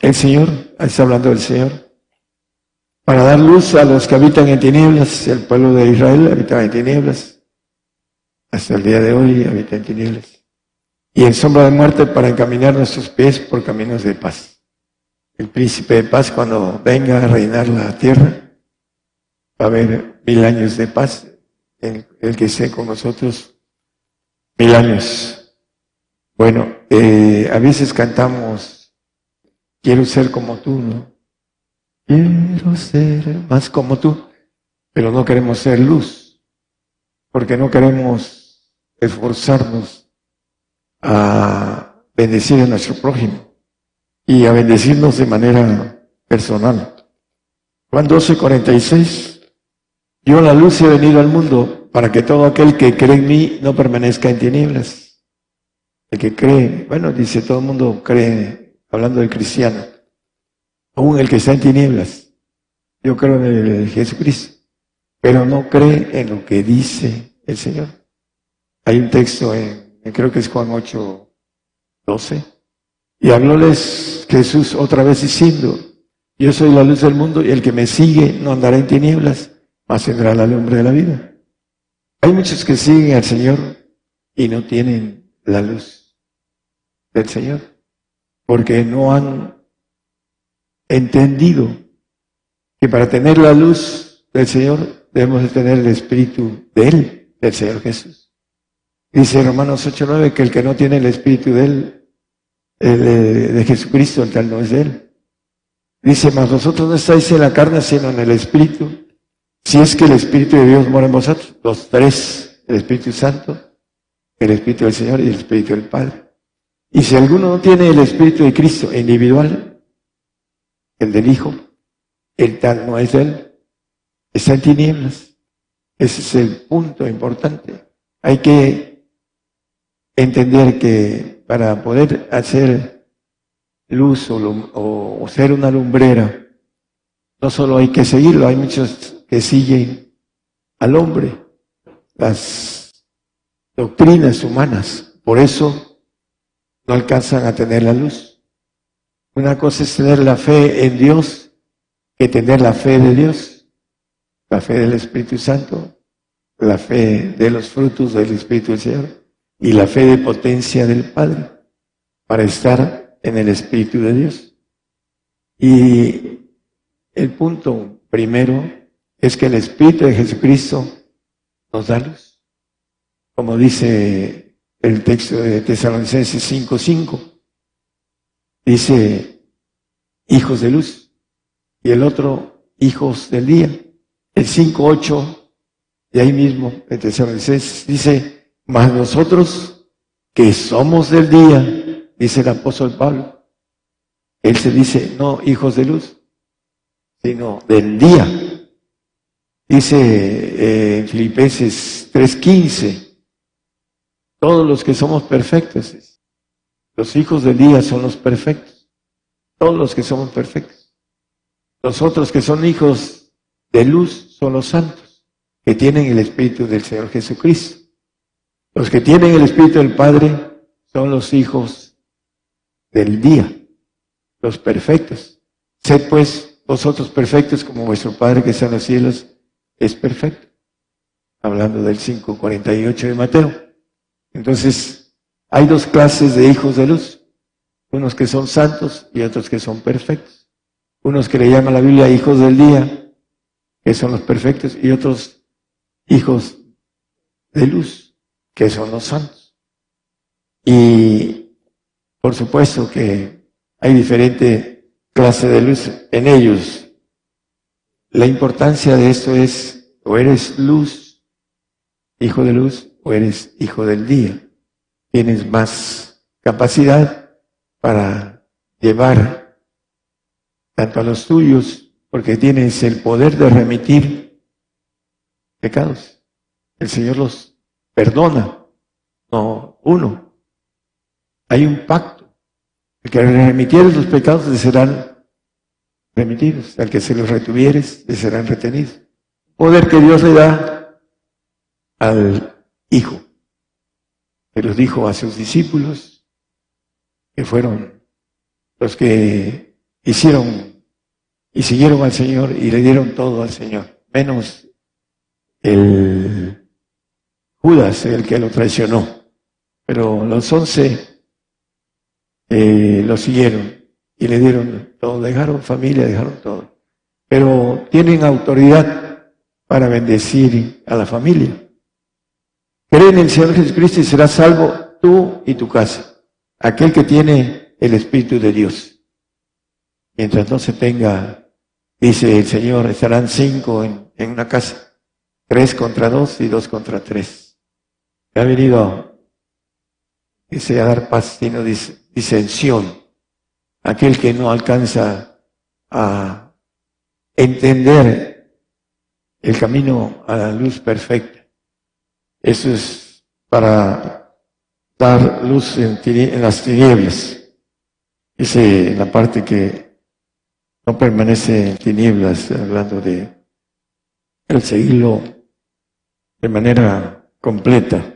El Señor, ahí está hablando del Señor, para dar luz a los que habitan en tinieblas. El pueblo de Israel habitaba en tinieblas. Hasta el día de hoy habita en tinieblas. Y en sombra de muerte para encaminar nuestros pies por caminos de paz. El príncipe de paz cuando venga a reinar la tierra va a haber mil años de paz. El, que esté con nosotros mil años. Bueno, eh, a veces cantamos, quiero ser como tú, ¿no? Quiero ser más como tú, pero no queremos ser luz, porque no queremos esforzarnos a bendecir a nuestro prójimo y a bendecirnos de manera personal. Juan 12, 46. Yo la luz he venido al mundo para que todo aquel que cree en mí no permanezca en tinieblas. El que cree, bueno, dice todo el mundo cree, hablando del cristiano aún el que está en tinieblas. Yo creo en el Jesucristo, pero no cree en lo que dice el Señor. Hay un texto en, creo que es Juan 8, 12, y hablóles Jesús otra vez diciendo, yo soy la luz del mundo y el que me sigue no andará en tinieblas, mas tendrá la lumbre de la vida. Hay muchos que siguen al Señor y no tienen la luz del Señor, porque no han entendido que para tener la luz del Señor debemos de tener el Espíritu de Él, del Señor Jesús. Dice Romanos 8.9 que el que no tiene el Espíritu de Él, de, Jesucristo, el tal no es de Él. Dice, mas vosotros no estáis en la carne, sino en el Espíritu. Si es que el Espíritu de Dios mora en vosotros, los tres, el Espíritu Santo, el Espíritu del Señor y el Espíritu del Padre. Y si alguno no tiene el Espíritu de Cristo individual, el del Hijo, el tal no es Él, está en tinieblas. Ese es el punto importante. Hay que entender que para poder hacer luz o, o ser una lumbrera, no solo hay que seguirlo, hay muchos que siguen al hombre, las doctrinas humanas. Por eso no alcanzan a tener la luz. Una cosa es tener la fe en Dios que tener la fe de Dios, la fe del Espíritu Santo, la fe de los frutos del Espíritu del Señor y la fe de potencia del Padre para estar en el Espíritu de Dios. Y el punto primero es que el Espíritu de Jesucristo nos da luz. Como dice el texto de Tesalonicenses 5.5 dice hijos de luz y el otro hijos del día. El 5.8 de ahí mismo, en dice, mas nosotros que somos del día, dice el apóstol Pablo, él se dice, no hijos de luz, sino del día. Dice eh, en Filipenses 3.15, todos los que somos perfectos, los hijos del día son los perfectos. Todos los que somos perfectos. Los otros que son hijos de luz son los santos, que tienen el Espíritu del Señor Jesucristo. Los que tienen el Espíritu del Padre son los hijos del día. los perfectos. Sed pues vosotros perfectos como vuestro Padre que está en los cielos es perfecto. Hablando del 5.48 de Mateo. Entonces, hay dos clases de hijos de luz. Unos que son santos y otros que son perfectos. Unos que le llaman la Biblia hijos del día, que son los perfectos, y otros hijos de luz, que son los santos. Y por supuesto que hay diferente clase de luz en ellos. La importancia de esto es, o eres luz, hijo de luz, o eres hijo del día. Tienes más capacidad para llevar tanto a los tuyos, porque tienes el poder de remitir pecados. El Señor los perdona, no uno. Hay un pacto. El que remitieres los pecados le serán remitidos. Al que se los retuvieres le serán retenidos. Poder que Dios le da al Hijo. Que los dijo a sus discípulos, que fueron los que hicieron y siguieron al Señor y le dieron todo al Señor, menos el Judas, el que lo traicionó. Pero los once eh, lo siguieron y le dieron todo, dejaron familia, dejaron todo. Pero tienen autoridad para bendecir a la familia. Cree en el Señor Jesucristo y serás salvo tú y tu casa. Aquel que tiene el Espíritu de Dios. Mientras no se tenga, dice el Señor, estarán cinco en, una casa. Tres contra dos y dos contra tres ha venido, dice, a dar paz, sino disensión. Aquel que no alcanza a entender el camino a la luz perfecta. Eso es para dar luz en, en las tinieblas. Dice en la parte que no permanece en tinieblas, hablando de el seguirlo de manera completa.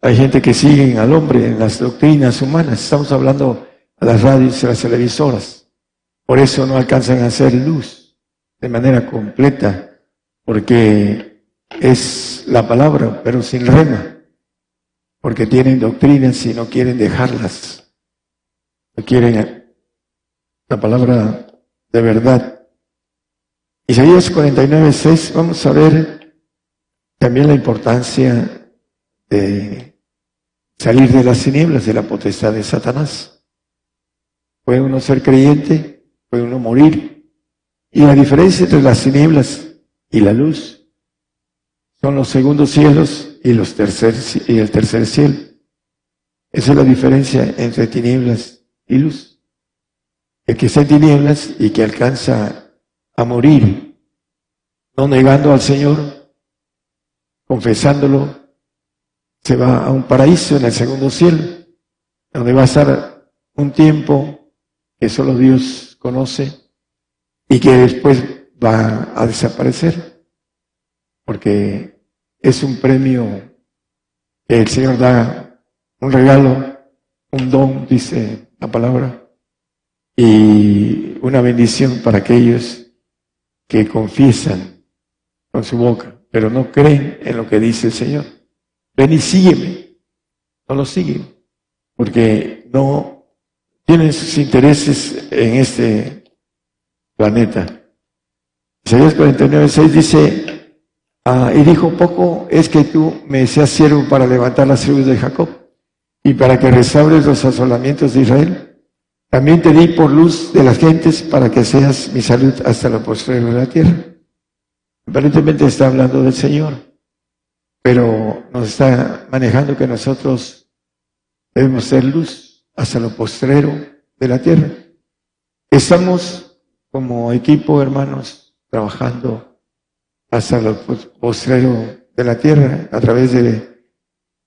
Hay gente que sigue al hombre en las doctrinas humanas. Estamos hablando a las radios y las televisoras. Por eso no alcanzan a hacer luz de manera completa, porque es la palabra, pero sin rema. Porque tienen doctrinas y no quieren dejarlas. No quieren la palabra de verdad. Isaías 49, 6, vamos a ver también la importancia de salir de las tinieblas, de la potestad de Satanás. Puede uno ser creyente, puede uno morir. Y la diferencia entre las tinieblas y la luz son los segundos cielos y, los tercer, y el tercer cielo. Esa es la diferencia entre tinieblas y luz. El que está en tinieblas y que alcanza a morir, no negando al Señor, confesándolo, se va a un paraíso en el segundo cielo, donde va a estar un tiempo que solo Dios conoce y que después va a desaparecer, porque es un premio que el Señor da, un regalo, un don, dice la palabra, y una bendición para aquellos que confiesan con su boca, pero no creen en lo que dice el Señor ven y sígueme. No lo siguen, porque no tienen sus intereses en este planeta. Isaías 49, 6 dice, ah, y dijo, poco es que tú me seas siervo para levantar las tribus de Jacob y para que restaures los asolamientos de Israel. También te di por luz de las gentes para que seas mi salud hasta la postrero de la tierra. Aparentemente está hablando del Señor pero nos está manejando que nosotros debemos ser luz hasta lo postrero de la tierra. Estamos como equipo, hermanos, trabajando hasta lo postrero de la tierra a través de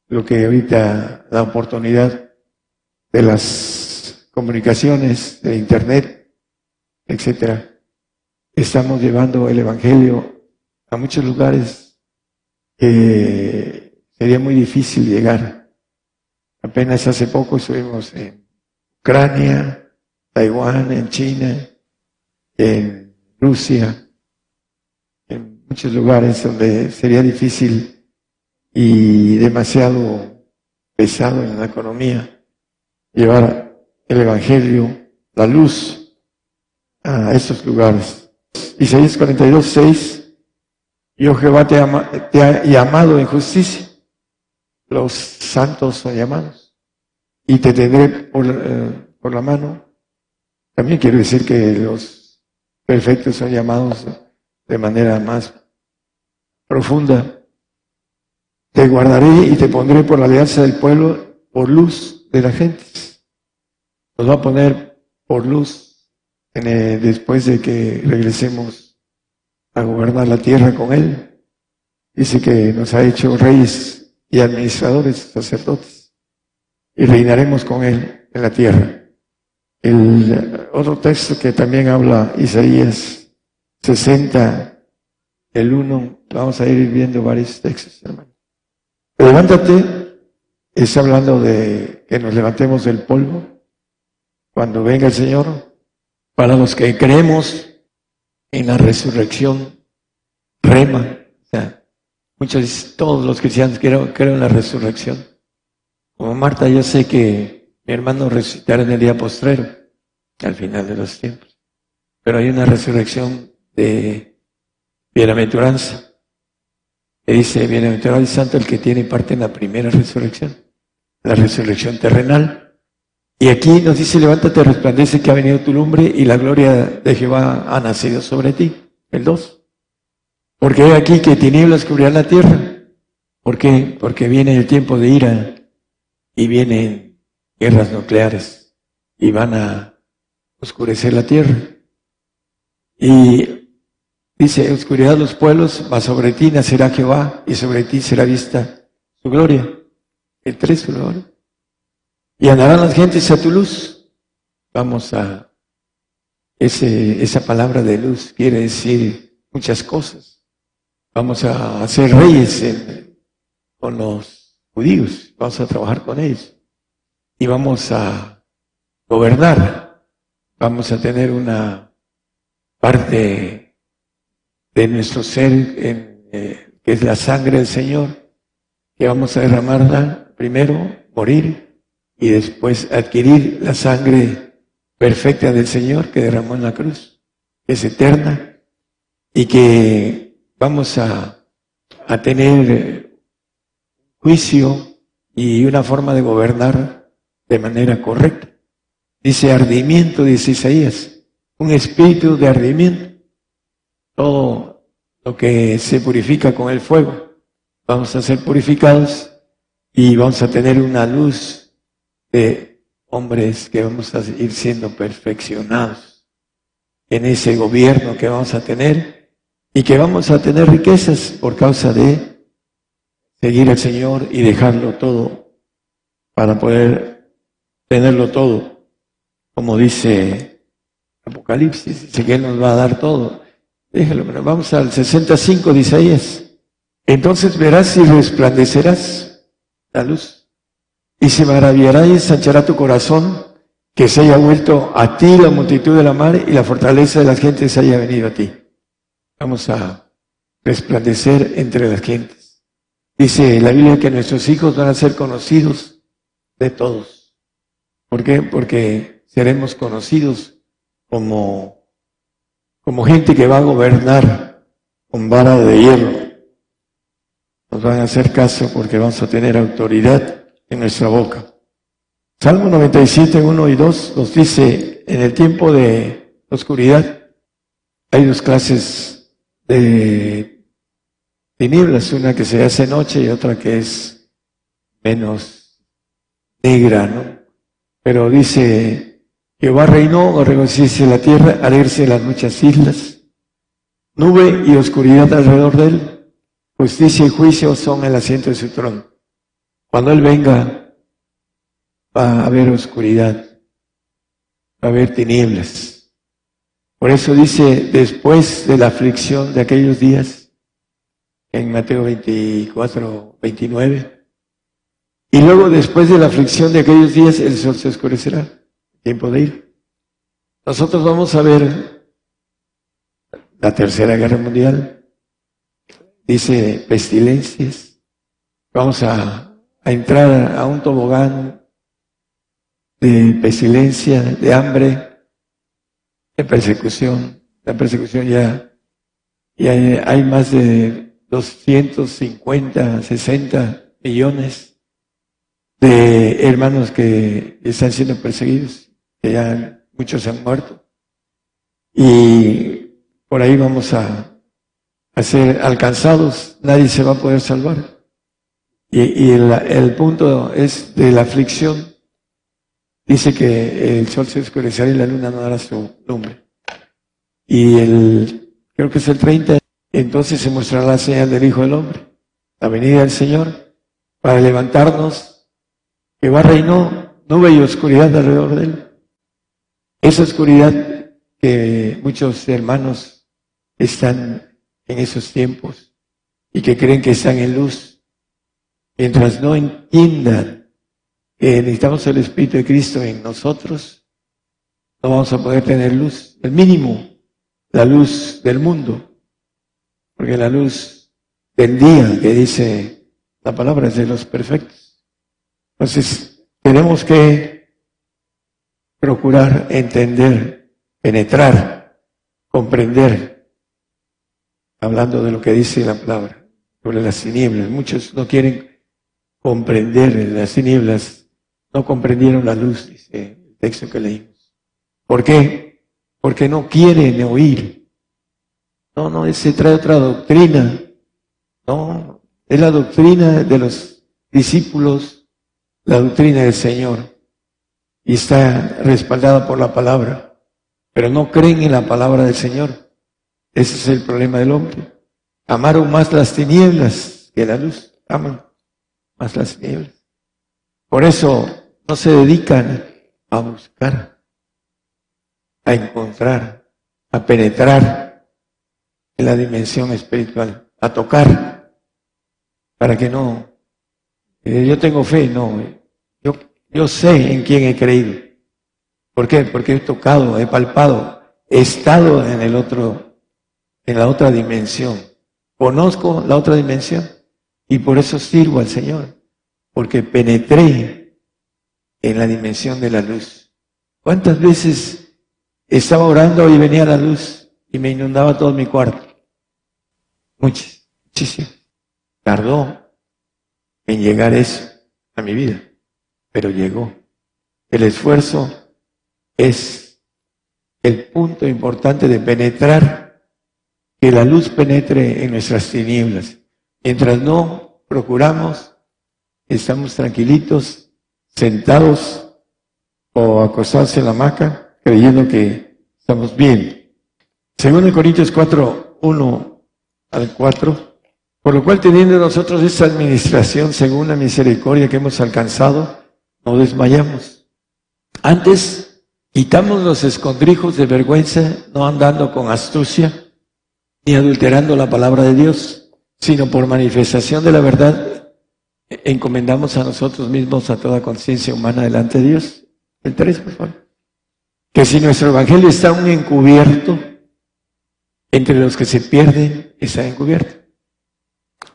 lo que ahorita da oportunidad de las comunicaciones, de internet, etcétera. Estamos llevando el evangelio a muchos lugares eh, sería muy difícil llegar. Apenas hace poco estuvimos en Ucrania, Taiwán, en China, en Rusia, muchos lugares donde sería difícil y demasiado pesado en la economía llevar el Evangelio, la luz a esos lugares. Isaías 42, 6, yo Jehová te, te ha llamado en justicia, los santos son llamados, y te tendré por, eh, por la mano. También quiero decir que los perfectos son llamados de manera más profunda. Te guardaré y te pondré por la alianza del pueblo, por luz de la gente. Nos va a poner por luz después de que regresemos a gobernar la tierra con Él. Dice que nos ha hecho reyes y administradores, sacerdotes, y reinaremos con Él en la tierra. El otro texto que también habla Isaías 60, el 1, vamos a ir viendo varios textos, hermano. Levántate, está hablando de que nos levantemos del polvo cuando venga el Señor. Para los que creemos en la resurrección, rema. O sea, muchos, todos los cristianos creen, creen en la resurrección. Como Marta, yo sé que mi hermano resucitará en el día postrero, al final de los tiempos. Pero hay una resurrección de bienaventuranza. Que dice, bienaventurado y santo el que tiene parte en la primera resurrección, la resurrección terrenal. Y aquí nos dice, levántate, resplandece que ha venido tu lumbre y la gloria de Jehová ha nacido sobre ti. El 2. Porque hay aquí que tinieblas cubrirán la tierra. ¿Por qué? Porque viene el tiempo de ira y vienen guerras nucleares y van a oscurecer la tierra. Y Dice, oscuridad los pueblos, mas sobre ti nacerá Jehová y sobre ti será vista su gloria. El tres, su gloria. Y andarán las gentes a tu luz. Vamos a, ese, esa palabra de luz quiere decir muchas cosas. Vamos a ser reyes con los judíos, vamos a trabajar con ellos. Y vamos a gobernar. Vamos a tener una parte de nuestro ser, eh, que es la sangre del Señor, que vamos a derramarla primero, morir, y después adquirir la sangre perfecta del Señor que derramó en la cruz, que es eterna, y que vamos a, a tener juicio y una forma de gobernar de manera correcta. Dice ardimiento, dice Isaías, un espíritu de ardimiento lo que se purifica con el fuego. Vamos a ser purificados y vamos a tener una luz de hombres que vamos a ir siendo perfeccionados en ese gobierno que vamos a tener y que vamos a tener riquezas por causa de seguir al Señor y dejarlo todo para poder tenerlo todo, como dice Apocalipsis, dice que Él nos va a dar todo. Déjalo, vamos al 65 de Isaías. Entonces verás y resplandecerás la luz. Y se maravillará y ensanchará tu corazón que se haya vuelto a ti la multitud de la mar y la fortaleza de las gentes haya venido a ti. Vamos a resplandecer entre las gentes. Dice la Biblia que nuestros hijos van a ser conocidos de todos. ¿Por qué? Porque seremos conocidos como como gente que va a gobernar con vara de hierro. Nos van a hacer caso porque vamos a tener autoridad en nuestra boca. Salmo 97, 1 y 2 nos dice, en el tiempo de oscuridad hay dos clases de tinieblas, una que se hace noche y otra que es menos negra, ¿no? Pero dice Jehová reinó, regocijarse la tierra, alegre las muchas islas. Nube y oscuridad alrededor de él. Justicia y juicio son el asiento de su trono. Cuando él venga, va a haber oscuridad, va a haber tinieblas. Por eso dice, después de la aflicción de aquellos días, en Mateo 24, 29, y luego después de la aflicción de aquellos días, el sol se oscurecerá tiempo de ir. nosotros vamos a ver la Tercera Guerra Mundial, dice pestilencias, vamos a, entrar a un tobogán de pestilencia, de hambre, de persecución. La persecución ya, ya hay más de 250, 60 millones de hermanos que están siendo perseguidos, que ya muchos han muerto. Y por ahí vamos a, a ser alcanzados, nadie se va a poder salvar. Y, el, el, punto es de la aflicción. Dice que el sol se oscurecerá y la luna no dará su lumbre. Y el, creo que es el 30, entonces se mostrará la señal del Hijo del Hombre, la venida del Señor, para levantarnos, que va reinó nube y oscuridad alrededor de él. Esa oscuridad que muchos hermanos están en esos tiempos y que creen que están en luz, mientras no entiendan que necesitamos el Espíritu de Cristo en nosotros, no vamos a poder tener luz, el mínimo, la luz del mundo, porque la luz del día que dice la palabra es de los perfectos. Entonces, tenemos que procurar entender, penetrar, comprender, hablando de lo que dice la palabra sobre las tinieblas. Muchos no quieren comprender las tinieblas, no comprendieron la luz, dice el texto que leímos. ¿Por qué? Porque no quieren oír. No, no, se trae otra doctrina. No, es la doctrina de los discípulos, la doctrina del Señor. Y está respaldada por la palabra. Pero no creen en la palabra del Señor. Ese es el problema del hombre. Amaron más las tinieblas que la luz. Aman más las tinieblas. Por eso no se dedican a buscar, a encontrar, a penetrar en la dimensión espiritual, a tocar para que no, eh, yo tengo fe, no, yo, yo sé en quién he creído. ¿Por qué? Porque he tocado, he palpado, he estado en el otro, en la otra dimensión. Conozco la otra dimensión y por eso sirvo al Señor, porque penetré en la dimensión de la luz. ¿Cuántas veces estaba orando y venía la luz y me inundaba todo mi cuarto? Muchas, muchísimas. Tardó en llegar eso a mi vida, pero llegó. El esfuerzo es el punto importante de penetrar, que la luz penetre en nuestras tinieblas. Mientras no procuramos, estamos tranquilitos, sentados o acostados en la hamaca, creyendo que estamos bien. Segundo Corintios 4, 1 al 4. Por lo cual, teniendo nosotros esta administración según la misericordia que hemos alcanzado, no desmayamos. Antes, quitamos los escondrijos de vergüenza, no andando con astucia, ni adulterando la palabra de Dios, sino por manifestación de la verdad, encomendamos a nosotros mismos a toda conciencia humana delante de Dios. El 3, por favor. Que si nuestro evangelio está aún encubierto, entre los que se pierden, está encubierto.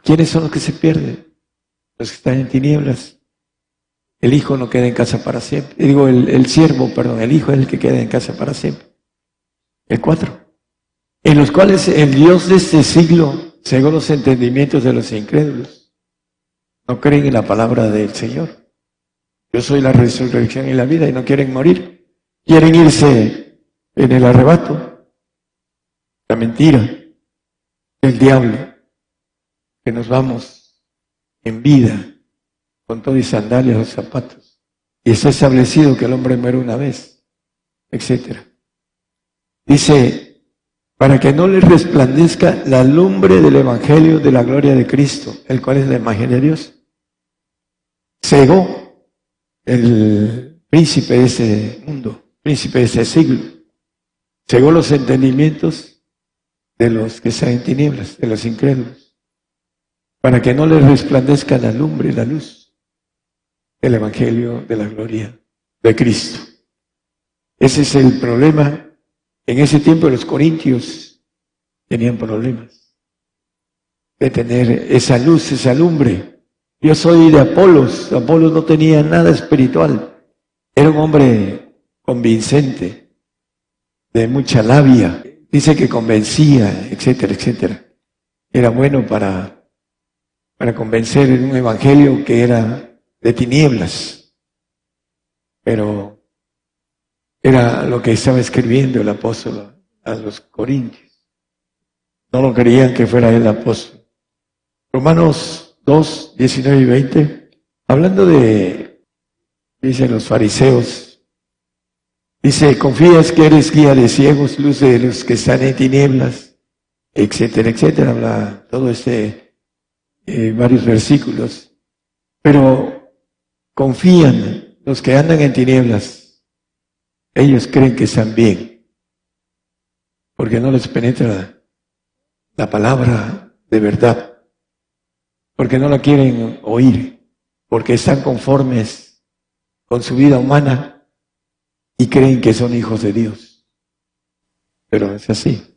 ¿Quiénes son los que se pierden? Los que están en tinieblas. El hijo no queda en casa para siempre. Digo, el, siervo, perdón, el hijo es el que queda en casa para siempre. El cuatro. En los cuales el Dios de este siglo cegó los entendimientos de los incrédulos. No creen en la palabra del Señor. Yo soy la resurrección y la vida y no quieren morir. Quieren irse en el arrebato. La mentira. El diablo que nos vamos en vida con todo y sandalias o zapatos. Y está establecido que el hombre muere una vez, etc. Dice, para que no le resplandezca la lumbre del Evangelio de la gloria de Cristo, el cual es la imagen de Dios. Cegó el príncipe de ese mundo, príncipe de ese siglo. Cegó los entendimientos de los que están en tinieblas, de los incrédulos para que no les resplandezca la lumbre, la luz del Evangelio de la gloria de Cristo. Ese es el problema. En ese tiempo los corintios tenían problemas de tener esa luz, esa lumbre. Yo soy de Apolos. Apolos no tenía nada espiritual. Era un hombre convincente, de mucha labia. Dice que convencía, etcétera, etcétera. Era bueno para, para convencer en un evangelio que era de tinieblas. Pero era lo que estaba escribiendo el apóstol a los corintios. No lo querían que fuera el apóstol. Romanos 2, 19 y 20, hablando de, dicen los fariseos, dice, confías que eres guía de ciegos, luz de los que están en tinieblas, etcétera, etcétera, habla todo este, eh, varios versículos. Pero confían los que andan en tinieblas, ellos creen que están bien, porque no les penetra la palabra de verdad, porque no la quieren oír, porque están conformes con su vida humana y creen que son hijos de Dios. Pero es así.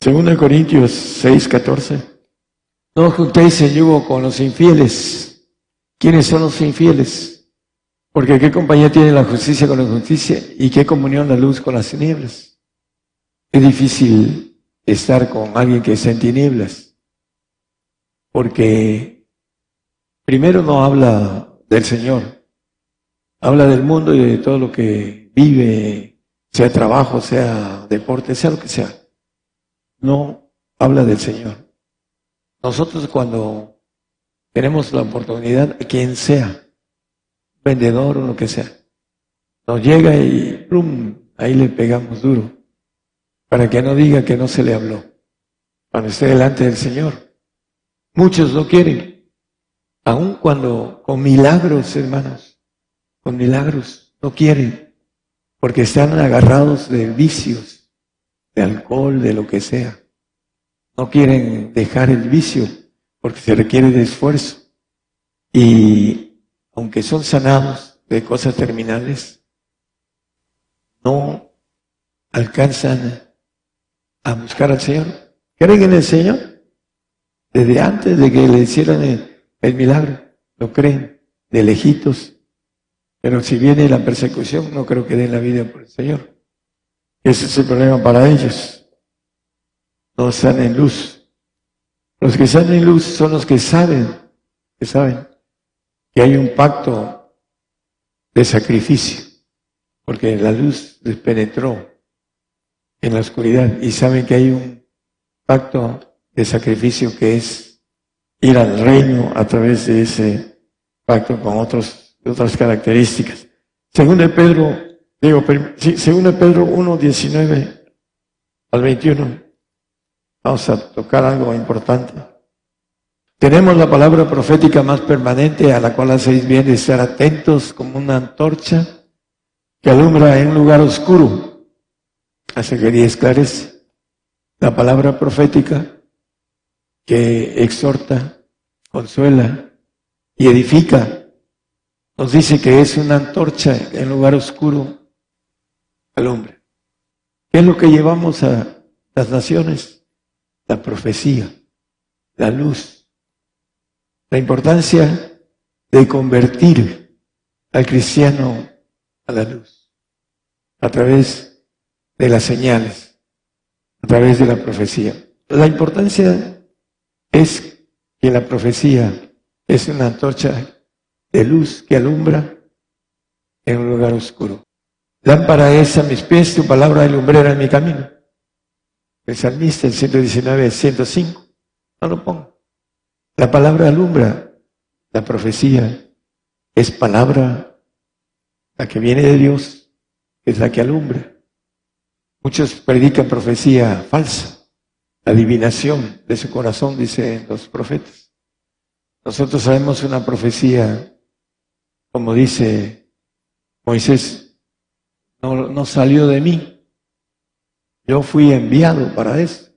Según Corintios 6, 14, no juntéis el yugo con los infieles. ¿Quiénes son los infieles? Porque ¿qué compañía tiene la justicia con la injusticia y qué comunión la luz con las tinieblas? Es difícil estar con alguien que está en tinieblas, porque primero no habla del Señor, habla del mundo y de todo lo que vive, sea trabajo, sea deporte, sea lo que sea. No habla del Señor. Nosotros cuando tenemos la oportunidad, quien sea, vendedor o lo que sea. Nos llega y ¡plum! ahí le pegamos duro, para que no diga que no se le habló, cuando esté delante del Señor. Muchos no quieren, aun cuando con milagros, hermanos, con milagros, no quieren, porque están agarrados de vicios, de alcohol, de lo que sea. No quieren dejar el vicio, porque se requiere de esfuerzo. Y aunque son sanados de cosas terminales, no alcanzan a buscar al Señor. ¿Creen en el Señor? Desde antes de que le hicieran el, milagro, lo creen, de lejitos. Pero si viene la persecución, no creo que den la vida por el Señor. Ese es el problema para ellos. No están en luz. Los que están en luz son los que saben, que saben que hay un pacto de sacrificio, porque la luz les penetró en la oscuridad y saben que hay un pacto de sacrificio que es ir al reino a través de ese pacto con otros, otras características. Según de Pedro, digo, según de Pedro 1, 19 al 21, vamos a tocar algo importante. Tenemos la palabra profética más permanente a la cual hacéis bien de estar atentos como una antorcha que alumbra en un lugar oscuro hace que día esclarece. La palabra profética que exhorta, consuela y edifica nos dice que es una antorcha en lugar oscuro alumbra. ¿Qué es lo que llevamos a las naciones? La profecía, la luz la importancia de convertir al cristiano a la luz a través de las señales, a través de la profecía. La importancia es que la profecía es una antorcha de luz que alumbra en un lugar oscuro. Lámpara es a mis pies, tu palabra de lumbrera en mi camino. El salmista, el 119, 105. No lo pongo. La palabra alumbra, la profecía es palabra, la que viene de Dios, es la que alumbra. Muchos predican profecía falsa, adivinación de su corazón, dicen los profetas. Nosotros sabemos una profecía, como dice Moisés, no, no salió de mí. Yo fui enviado para eso,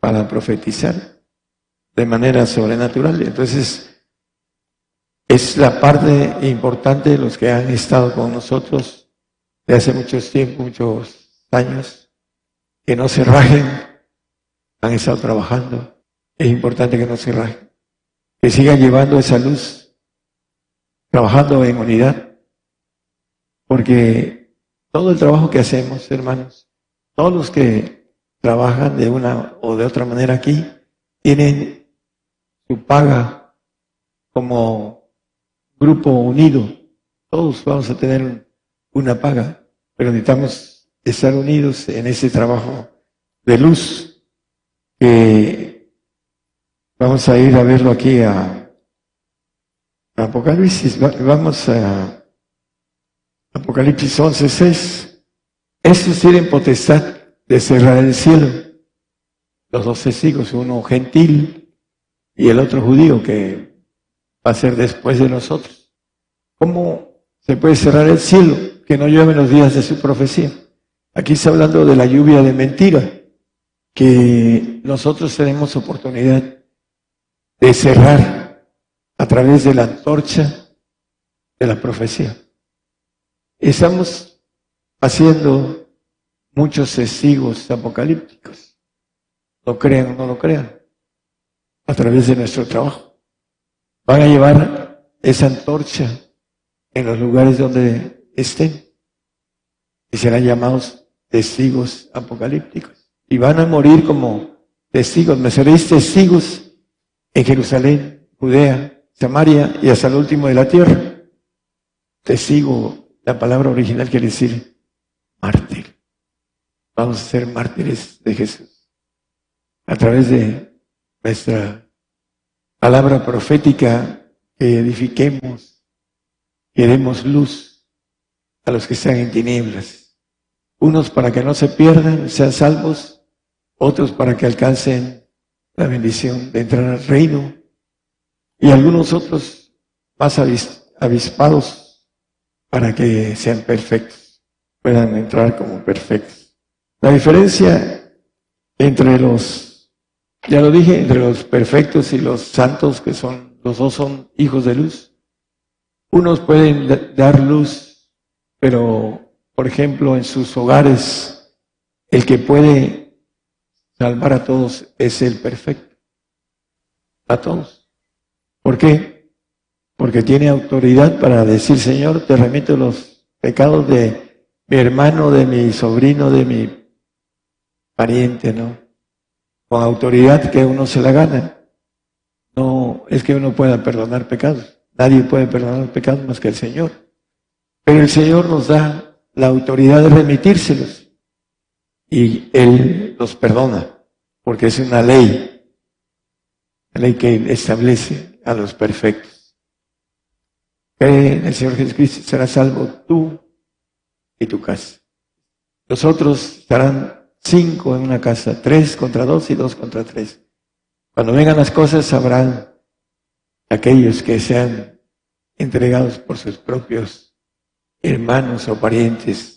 para profetizar de manera sobrenatural. Entonces, es la parte importante de los que han estado con nosotros de hace muchos tiempos, muchos años, que no se rajen, han estado trabajando. Es importante que no se rajen, que sigan llevando esa luz, trabajando en unidad, porque todo el trabajo que hacemos, hermanos, todos los que trabajan de una o de otra manera aquí, tienen su paga como grupo unido. Todos vamos a tener una paga, pero necesitamos estar unidos en ese trabajo de luz que vamos a ir a verlo aquí a Apocalipsis. Vamos a Apocalipsis 11, 6. Estos tienen potestad de cerrar el cielo. Los dos testigos, uno gentil y el otro judío que va a ser después de nosotros. ¿Cómo se puede cerrar el cielo? Que no llueve los días de su profecía. Aquí está hablando de la lluvia de mentira, que nosotros tenemos oportunidad de cerrar a través de la antorcha de la profecía. Estamos haciendo muchos testigos apocalípticos, lo crean o no lo crean, a través de nuestro trabajo. Van a llevar esa antorcha en los lugares donde estén y serán llamados testigos apocalípticos. Y van a morir como testigos. Me seréis testigos en Jerusalén, Judea, Samaria y hasta el último de la tierra. Testigo, la palabra original quiere decir mártir. Vamos a ser mártires de Jesús. A través de nuestra palabra profética que edifiquemos, que demos luz a los que están en tinieblas. Unos para que no se pierdan, sean salvos, otros para que alcancen la bendición de entrar al reino, y algunos otros más avispados para que sean perfectos, puedan entrar como perfectos. La diferencia entre los, ya lo dije, entre los perfectos y los santos, que son, los dos son hijos de luz. Unos pueden dar luz, pero, por ejemplo, en sus hogares, el que puede salvar a todos es el perfecto. A todos. ¿Por qué? Porque tiene autoridad para decir, Señor, te remito los pecados de mi hermano, de mi sobrino, de mi pariente, ¿no? Con autoridad que uno se la gana. No es que uno pueda perdonar pecados. Nadie puede perdonar pecados más que el Señor. Pero el Señor nos da la autoridad de remitírselos y Él los perdona, porque es una ley, la ley que establece a los perfectos. El Señor Jesucristo, será salvo tú y tu casa. Los otros estarán cinco en una casa, tres contra dos y dos contra tres. Cuando vengan las cosas sabrán aquellos que sean entregados por sus propios hermanos o parientes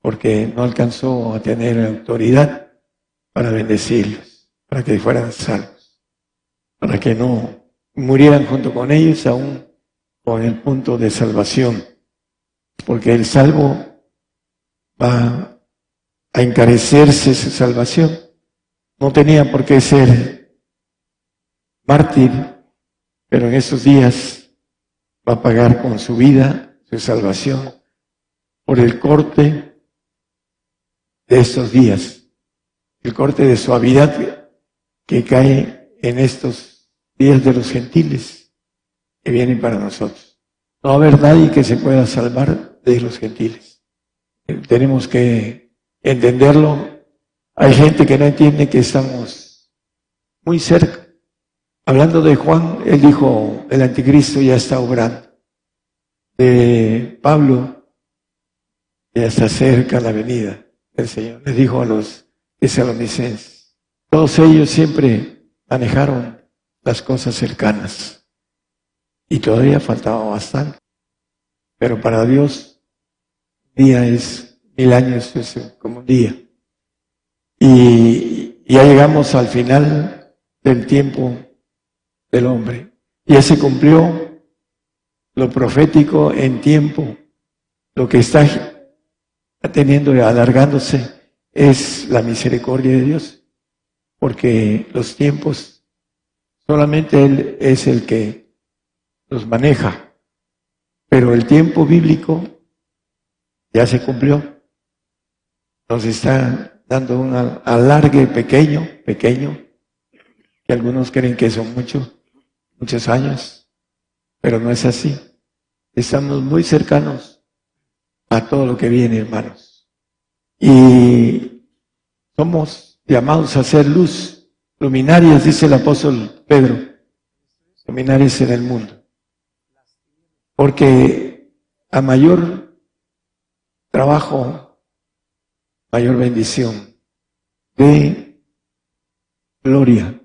porque no alcanzó a tener autoridad para bendecirlos, para que fueran salvos, para que no murieran junto con ellos aún con el punto de salvación, porque el salvo va a encarecerse su salvación. No tenía por qué ser mártir, pero en estos días va a pagar con su vida su salvación por el corte de estos días, el corte de suavidad que cae en estos días de los gentiles que vienen para nosotros. No va a haber nadie que se pueda salvar de los gentiles. Tenemos que entenderlo. Hay gente que no entiende que estamos muy cerca. Hablando de Juan, él dijo, el anticristo ya está obrando. De Pablo, ya está cerca la venida el Señor. Les dijo a los tesalonicenses. Todos ellos siempre manejaron las cosas cercanas. Y todavía faltaba bastante. Pero para Dios, día es mil años, es como un día. Y ya llegamos al final del tiempo del hombre. Ya se cumplió lo profético en tiempo, lo que está teniendo y alargándose es la misericordia de Dios, porque los tiempos solamente Él es el que los maneja, pero el tiempo bíblico ya se cumplió. Nos está dando un alargue pequeño, pequeño, que algunos creen que son muchos, muchos años, pero no es así. Estamos muy cercanos a todo lo que viene, hermanos. Y somos llamados a ser luz, luminarias, dice el apóstol Pedro, luminarias en el mundo. Porque a mayor trabajo, mayor bendición de gloria,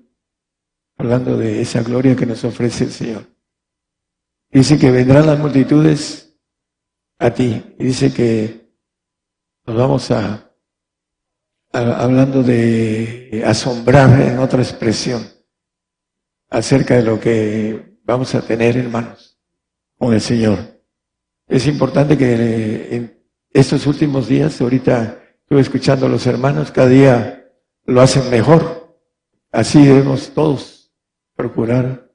hablando de esa gloria que nos ofrece el Señor. Dice que vendrán las multitudes a ti. Y dice que nos vamos a, hablando de asombrar en otra expresión acerca de lo que vamos a tener, hermanos, con el Señor. Es importante que estos últimos días, ahorita estuve escuchando a los hermanos, cada día lo hacen mejor. Así debemos todos procurar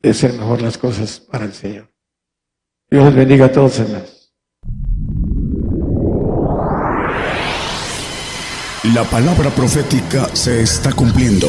de hacer mejor las cosas para el Señor. Dios les bendiga a todos, hermanos. La palabra profética se está cumpliendo.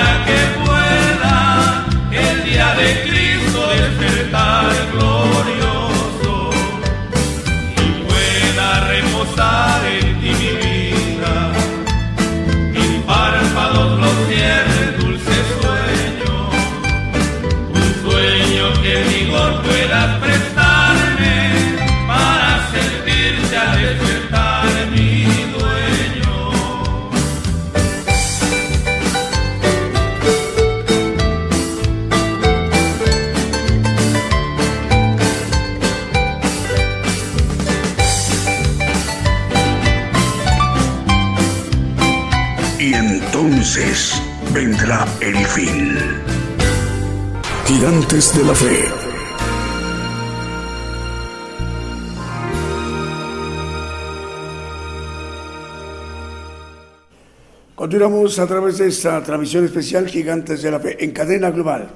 Vendrá el fin. Gigantes de la fe. Continuamos a través de esta transmisión especial Gigantes de la Fe en cadena global.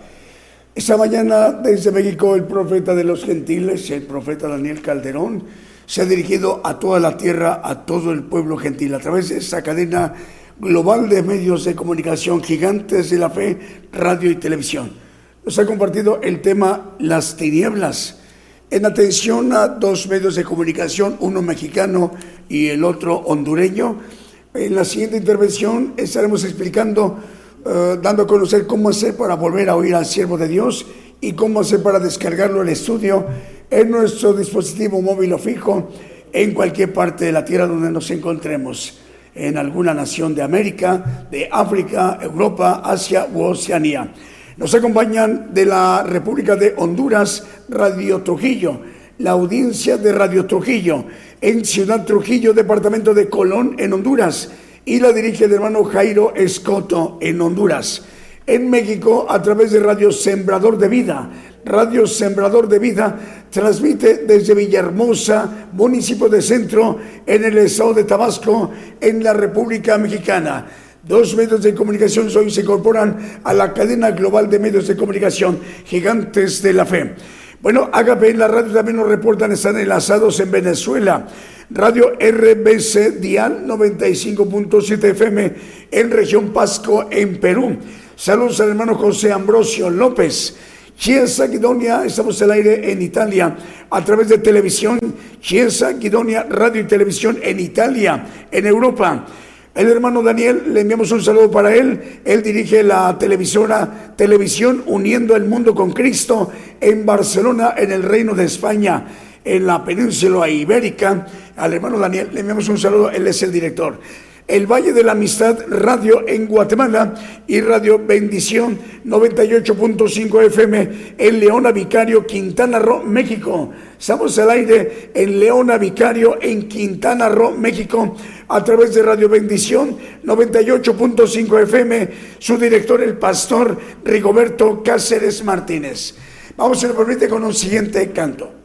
Esta mañana desde México el profeta de los gentiles, el profeta Daniel Calderón, se ha dirigido a toda la tierra, a todo el pueblo gentil, a través de esta cadena global de medios de comunicación Gigantes de la Fe, radio y televisión. Nos ha compartido el tema Las tinieblas. En atención a dos medios de comunicación, uno mexicano y el otro hondureño, en la siguiente intervención estaremos explicando, eh, dando a conocer cómo hacer para volver a oír al siervo de Dios y cómo hacer para descargarlo al estudio en nuestro dispositivo móvil o fijo en cualquier parte de la tierra donde nos encontremos, en alguna nación de América, de África, Europa, Asia u Oceanía. Nos acompañan de la República de Honduras, Radio Trujillo, la audiencia de Radio Trujillo en Ciudad Trujillo, departamento de Colón, en Honduras, y la dirige el hermano Jairo Escoto, en Honduras. En México, a través de Radio Sembrador de Vida, Radio Sembrador de Vida transmite desde Villahermosa, municipio de Centro, en el estado de Tabasco, en la República Mexicana. Dos medios de comunicación hoy se incorporan a la cadena global de medios de comunicación, Gigantes de la Fe. Bueno, Agape en la radio también nos reportan, están enlazados en Venezuela. Radio RBC Dial 95.7 FM en región Pasco, en Perú. Saludos al hermano José Ambrosio López. Chiesa Guidonia, estamos al aire en Italia a través de televisión. Chiesa Guidonia, radio y televisión en Italia, en Europa. El hermano Daniel, le enviamos un saludo para él. Él dirige la televisora Televisión Uniendo el Mundo con Cristo en Barcelona, en el Reino de España, en la península ibérica. Al hermano Daniel le enviamos un saludo, él es el director. El Valle de la Amistad Radio en Guatemala y Radio Bendición 98.5 FM en Leona Vicario, Quintana Roo, México. Estamos al aire en Leona Vicario en Quintana Roo, México a través de Radio Bendición 98.5 FM, su director el pastor Rigoberto Cáceres Martínez. Vamos, si lo permite, con un siguiente canto.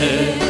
Gigante,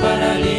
para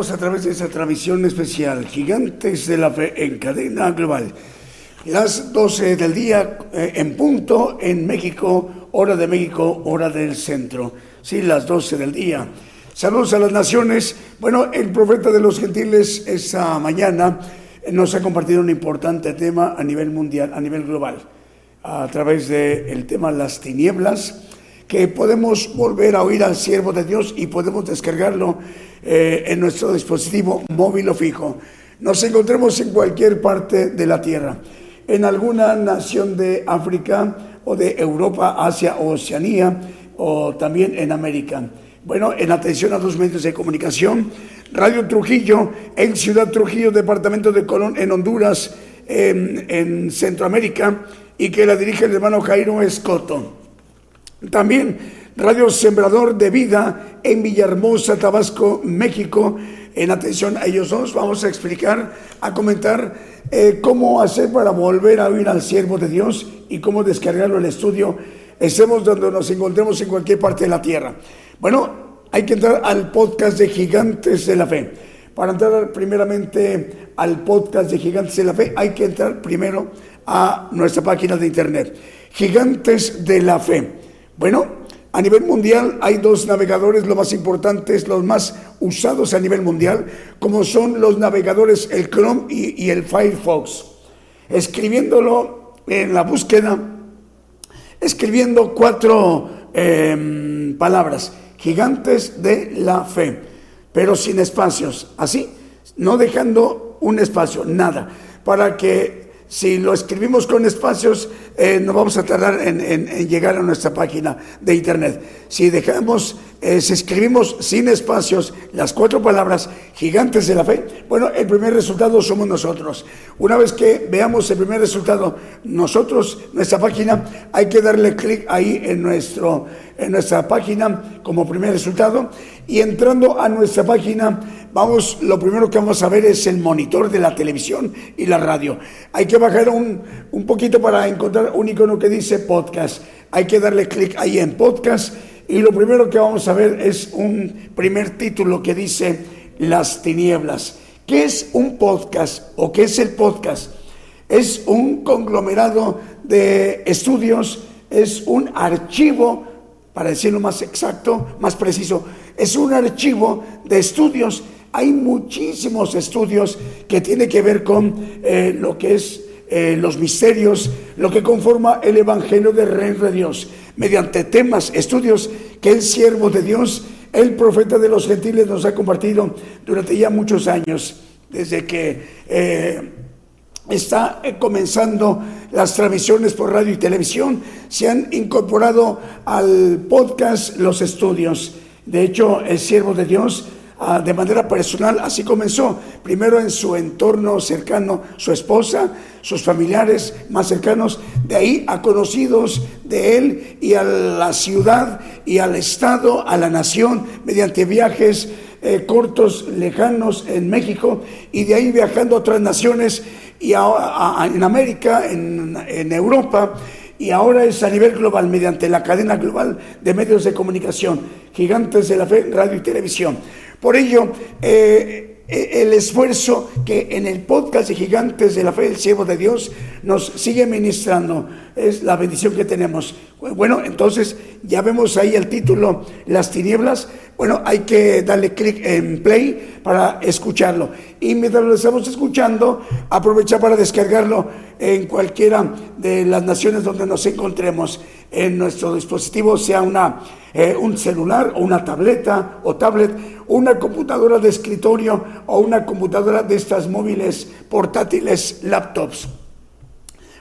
A través de esta transmisión especial, Gigantes de la Fe en cadena global. Las 12 del día eh, en punto en México, hora de México, hora del centro. Sí, las 12 del día. Saludos a las naciones. Bueno, el profeta de los gentiles esta mañana eh, nos ha compartido un importante tema a nivel mundial, a nivel global, a través del tema las tinieblas, que podemos volver a oír al siervo de Dios y podemos descargarlo eh, en nuestro dispositivo móvil o fijo. Nos encontremos en cualquier parte de la tierra, en alguna nación de África o de Europa, Asia o Oceanía, o también en América. Bueno, en atención a dos medios de comunicación, Radio Trujillo, en Ciudad Trujillo, Departamento de Colón, en Honduras, en, en Centroamérica, y que la dirige el hermano Jairo Escoto. También Radio Sembrador de Vida en Villahermosa, Tabasco, México. En atención a ellos dos, vamos a explicar, a comentar eh, cómo hacer para volver a oír al siervo de Dios y cómo descargarlo el estudio, estemos donde nos encontremos en cualquier parte de la tierra. Bueno, hay que entrar al podcast de Gigantes de la Fe. Para entrar primeramente al podcast de Gigantes de la Fe, hay que entrar primero a nuestra página de internet, Gigantes de la Fe. Bueno, a nivel mundial hay dos navegadores, los más importantes, los más usados a nivel mundial, como son los navegadores el Chrome y, el Firefox. Escribiéndolo en la búsqueda, escribiendo cuatro eh, palabras, gigantes de la fe, pero sin espacios, así, no dejando un espacio, nada, para que si lo escribimos con espacios, eh, no vamos a tardar en, llegar a nuestra página de internet. Si dejamos, eh, si escribimos sin espacios las cuatro palabras gigantes de la fe, bueno, el primer resultado somos nosotros. Una vez que veamos el primer resultado, nosotros, nuestra página, hay que darle clic ahí en, nuestro, en nuestra página como primer resultado. Y entrando a nuestra página, vamos, lo primero que vamos a ver es el monitor de la televisión y la radio. Hay que bajar un, un poquito para encontrar un icono que dice podcast. Hay que darle clic ahí en podcast y lo primero que vamos a ver es un primer título que dice Las tinieblas. ¿Qué es un podcast o qué es el podcast? Es un conglomerado de estudios, es un archivo para decirlo más exacto, más preciso, es un archivo de estudios. Hay muchísimos estudios que tienen que ver con eh, lo que es eh, los misterios, lo que conforma el Evangelio del Reino de Dios, mediante temas, estudios que el siervo de Dios, el profeta de los gentiles nos ha compartido durante ya muchos años, desde que... eh, está eh, comenzando las transmisiones por radio y televisión, se han incorporado al podcast los estudios. De hecho, el siervo de Dios, ah, de manera personal, así comenzó. Primero en su entorno cercano, su esposa, sus familiares más cercanos, de ahí a conocidos de él y a la ciudad y al estado, a la nación, mediante viajes eh, cortos, lejanos en México y de ahí viajando a otras naciones y a- en América, en, en Europa y ahora es a nivel global mediante la cadena global de medios de comunicación, gigantes de la fe, radio y televisión. Por ello, eh, eh, el esfuerzo que en el podcast de Gigantes de la Fe, el siervo de Dios, nos sigue ministrando, es la bendición que tenemos. Bueno, entonces ya vemos ahí el título, Las tinieblas. Bueno, hay que darle clic en play para escucharlo. Y mientras lo estamos escuchando, aprovechar para descargarlo en cualquiera de las naciones donde nos encontremos en nuestro dispositivo, sea una, eh, un celular o una tableta o tablet, una computadora de escritorio o una computadora de estas móviles portátiles, laptops.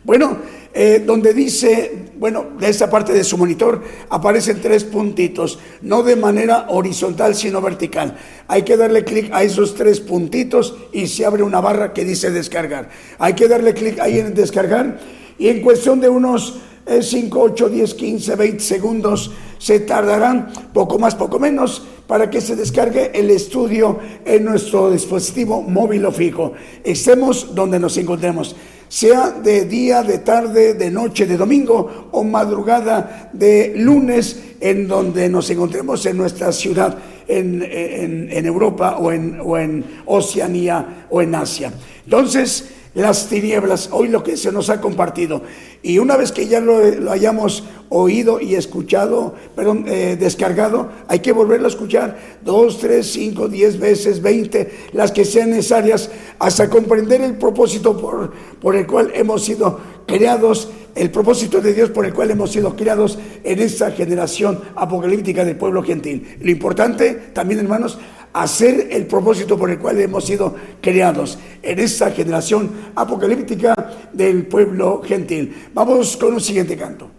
Bueno, eh, donde dice, bueno, de esta parte de su monitor aparecen tres puntitos, no de manera horizontal, sino vertical. Hay que darle clic a esos tres puntitos y se abre una barra que dice descargar. Hay que darle clic ahí en descargar y en cuestión de unos 5, 8, 10, 15, 20 segundos se tardarán, poco más, poco menos, para que se descargue el estudio en nuestro dispositivo móvil o fijo. Estemos donde nos encontremos sea de día, de tarde, de noche, de domingo o madrugada de lunes, en donde nos encontremos en nuestra ciudad, en, en- en Europa o en, o en Oceanía o en Asia. Entonces, las tinieblas, hoy lo que se nos ha compartido. Y una vez que ya lo, lo hayamos oído y escuchado, perdón, eh, descargado, hay que volverlo a escuchar dos, tres, cinco, diez veces, veinte, las que sean necesarias, hasta comprender el propósito por, por el cual hemos sido creados, el propósito de Dios por el cual hemos sido creados en esta generación apocalíptica del pueblo gentil. Lo importante también, hermanos, hacer el propósito por el cual hemos sido creados en esta generación apocalíptica del pueblo gentil. Vamos con un siguiente canto.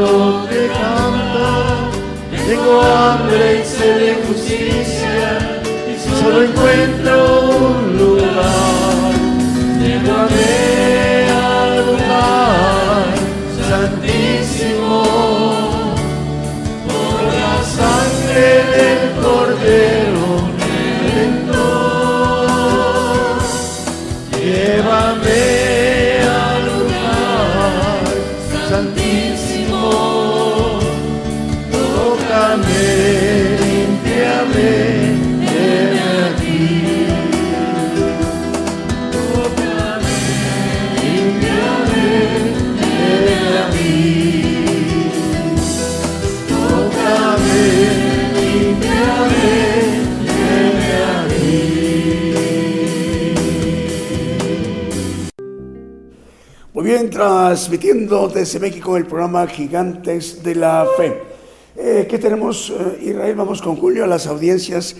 sacerdote canta. Tengo hambre y sed de justicia, transmitiendo desde México el programa Gigantes de la Fe. Eh, ¿Qué tenemos, eh, Israel? Vamos con Julio a las audiencias.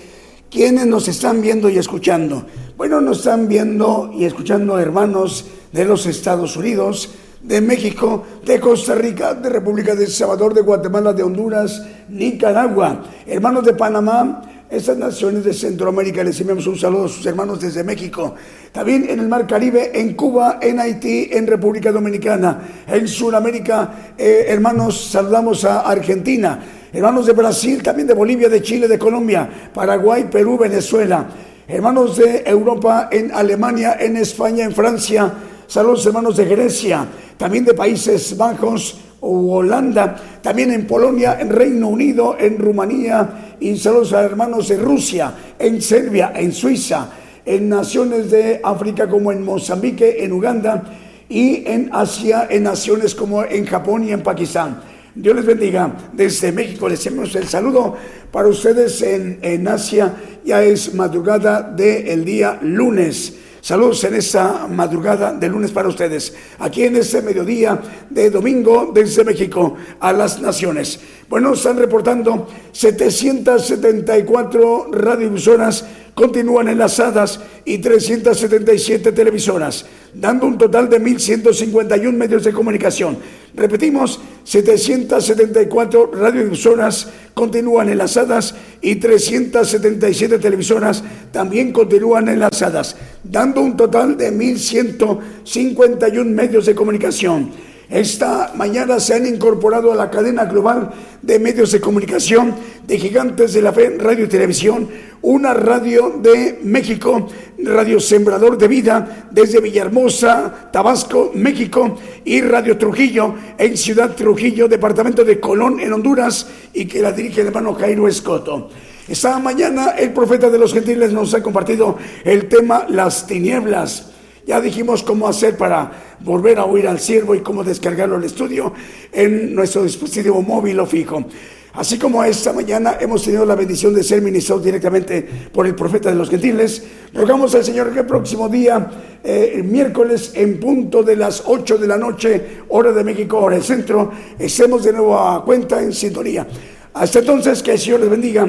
¿Quiénes nos están viendo y escuchando? Bueno, nos están viendo y escuchando hermanos de los Estados Unidos, de México, de Costa Rica, de República de El Salvador, de Guatemala, de Honduras, Nicaragua, hermanos de Panamá, estas naciones de Centroamérica. Les enviamos un saludo a sus hermanos desde México. También en el Mar Caribe, en Cuba, en Haití, en República Dominicana, en Sudamérica. eh, hermanos, saludamos a Argentina. Hermanos de Brasil, también de Bolivia, de Chile, de Colombia, Paraguay, Perú, Venezuela. Hermanos de Europa, en Alemania, en España, en Francia. Saludos hermanos de Grecia, también de Países Bajos o Holanda, también en Polonia, en Reino Unido, en Rumanía y saludos a hermanos de Rusia, en Serbia, en Suiza, en naciones de África como en Mozambique, en Uganda y en Asia, en naciones como en Japón y en Pakistán. Dios les bendiga. Desde México les enviamos el saludo para ustedes en, en Asia. Ya es madrugada del día lunes. Saludos en esta madrugada de lunes para ustedes, aquí en este mediodía de domingo desde México a las naciones. Bueno, están reportando 774 radiodifusoras continúan enlazadas y 377 televisoras, dando un total de 1.151 medios de comunicación. Repetimos, 774 radiodifusoras continúan enlazadas y 377 televisoras también continúan enlazadas, dando un total de 1.151 medios de comunicación. Esta mañana se han incorporado a la cadena global de medios de comunicación de Gigantes de la Fe, Radio y Televisión, una radio de México, Radio Sembrador de Vida, desde Villahermosa, Tabasco, México, y Radio Trujillo, en Ciudad Trujillo, departamento de Colón, en Honduras, y que la dirige el hermano Jairo Escoto. Esta mañana el profeta de los gentiles nos ha compartido el tema Las tinieblas. Ya dijimos cómo hacer para volver a oír al siervo y cómo descargarlo al estudio en nuestro dispositivo móvil o fijo. Así como esta mañana hemos tenido la bendición de ser ministrados directamente por el profeta de los gentiles, rogamos al Señor que el próximo día, eh, el miércoles, en punto de las 8 de la noche, hora de México, hora del centro, estemos de nuevo a cuenta en sintonía. Hasta entonces, que el Señor les bendiga,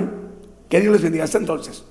que Dios les bendiga. Hasta entonces.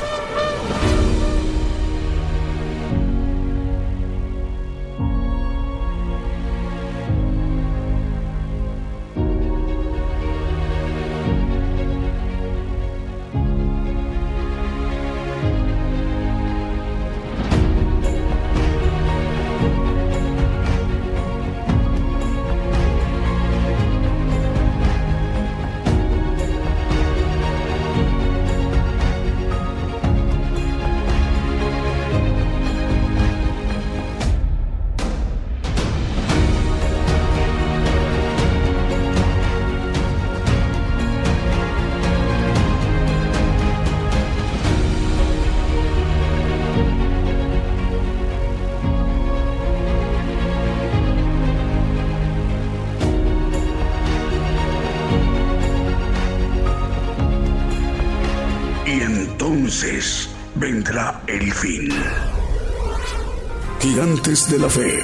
De la Fe.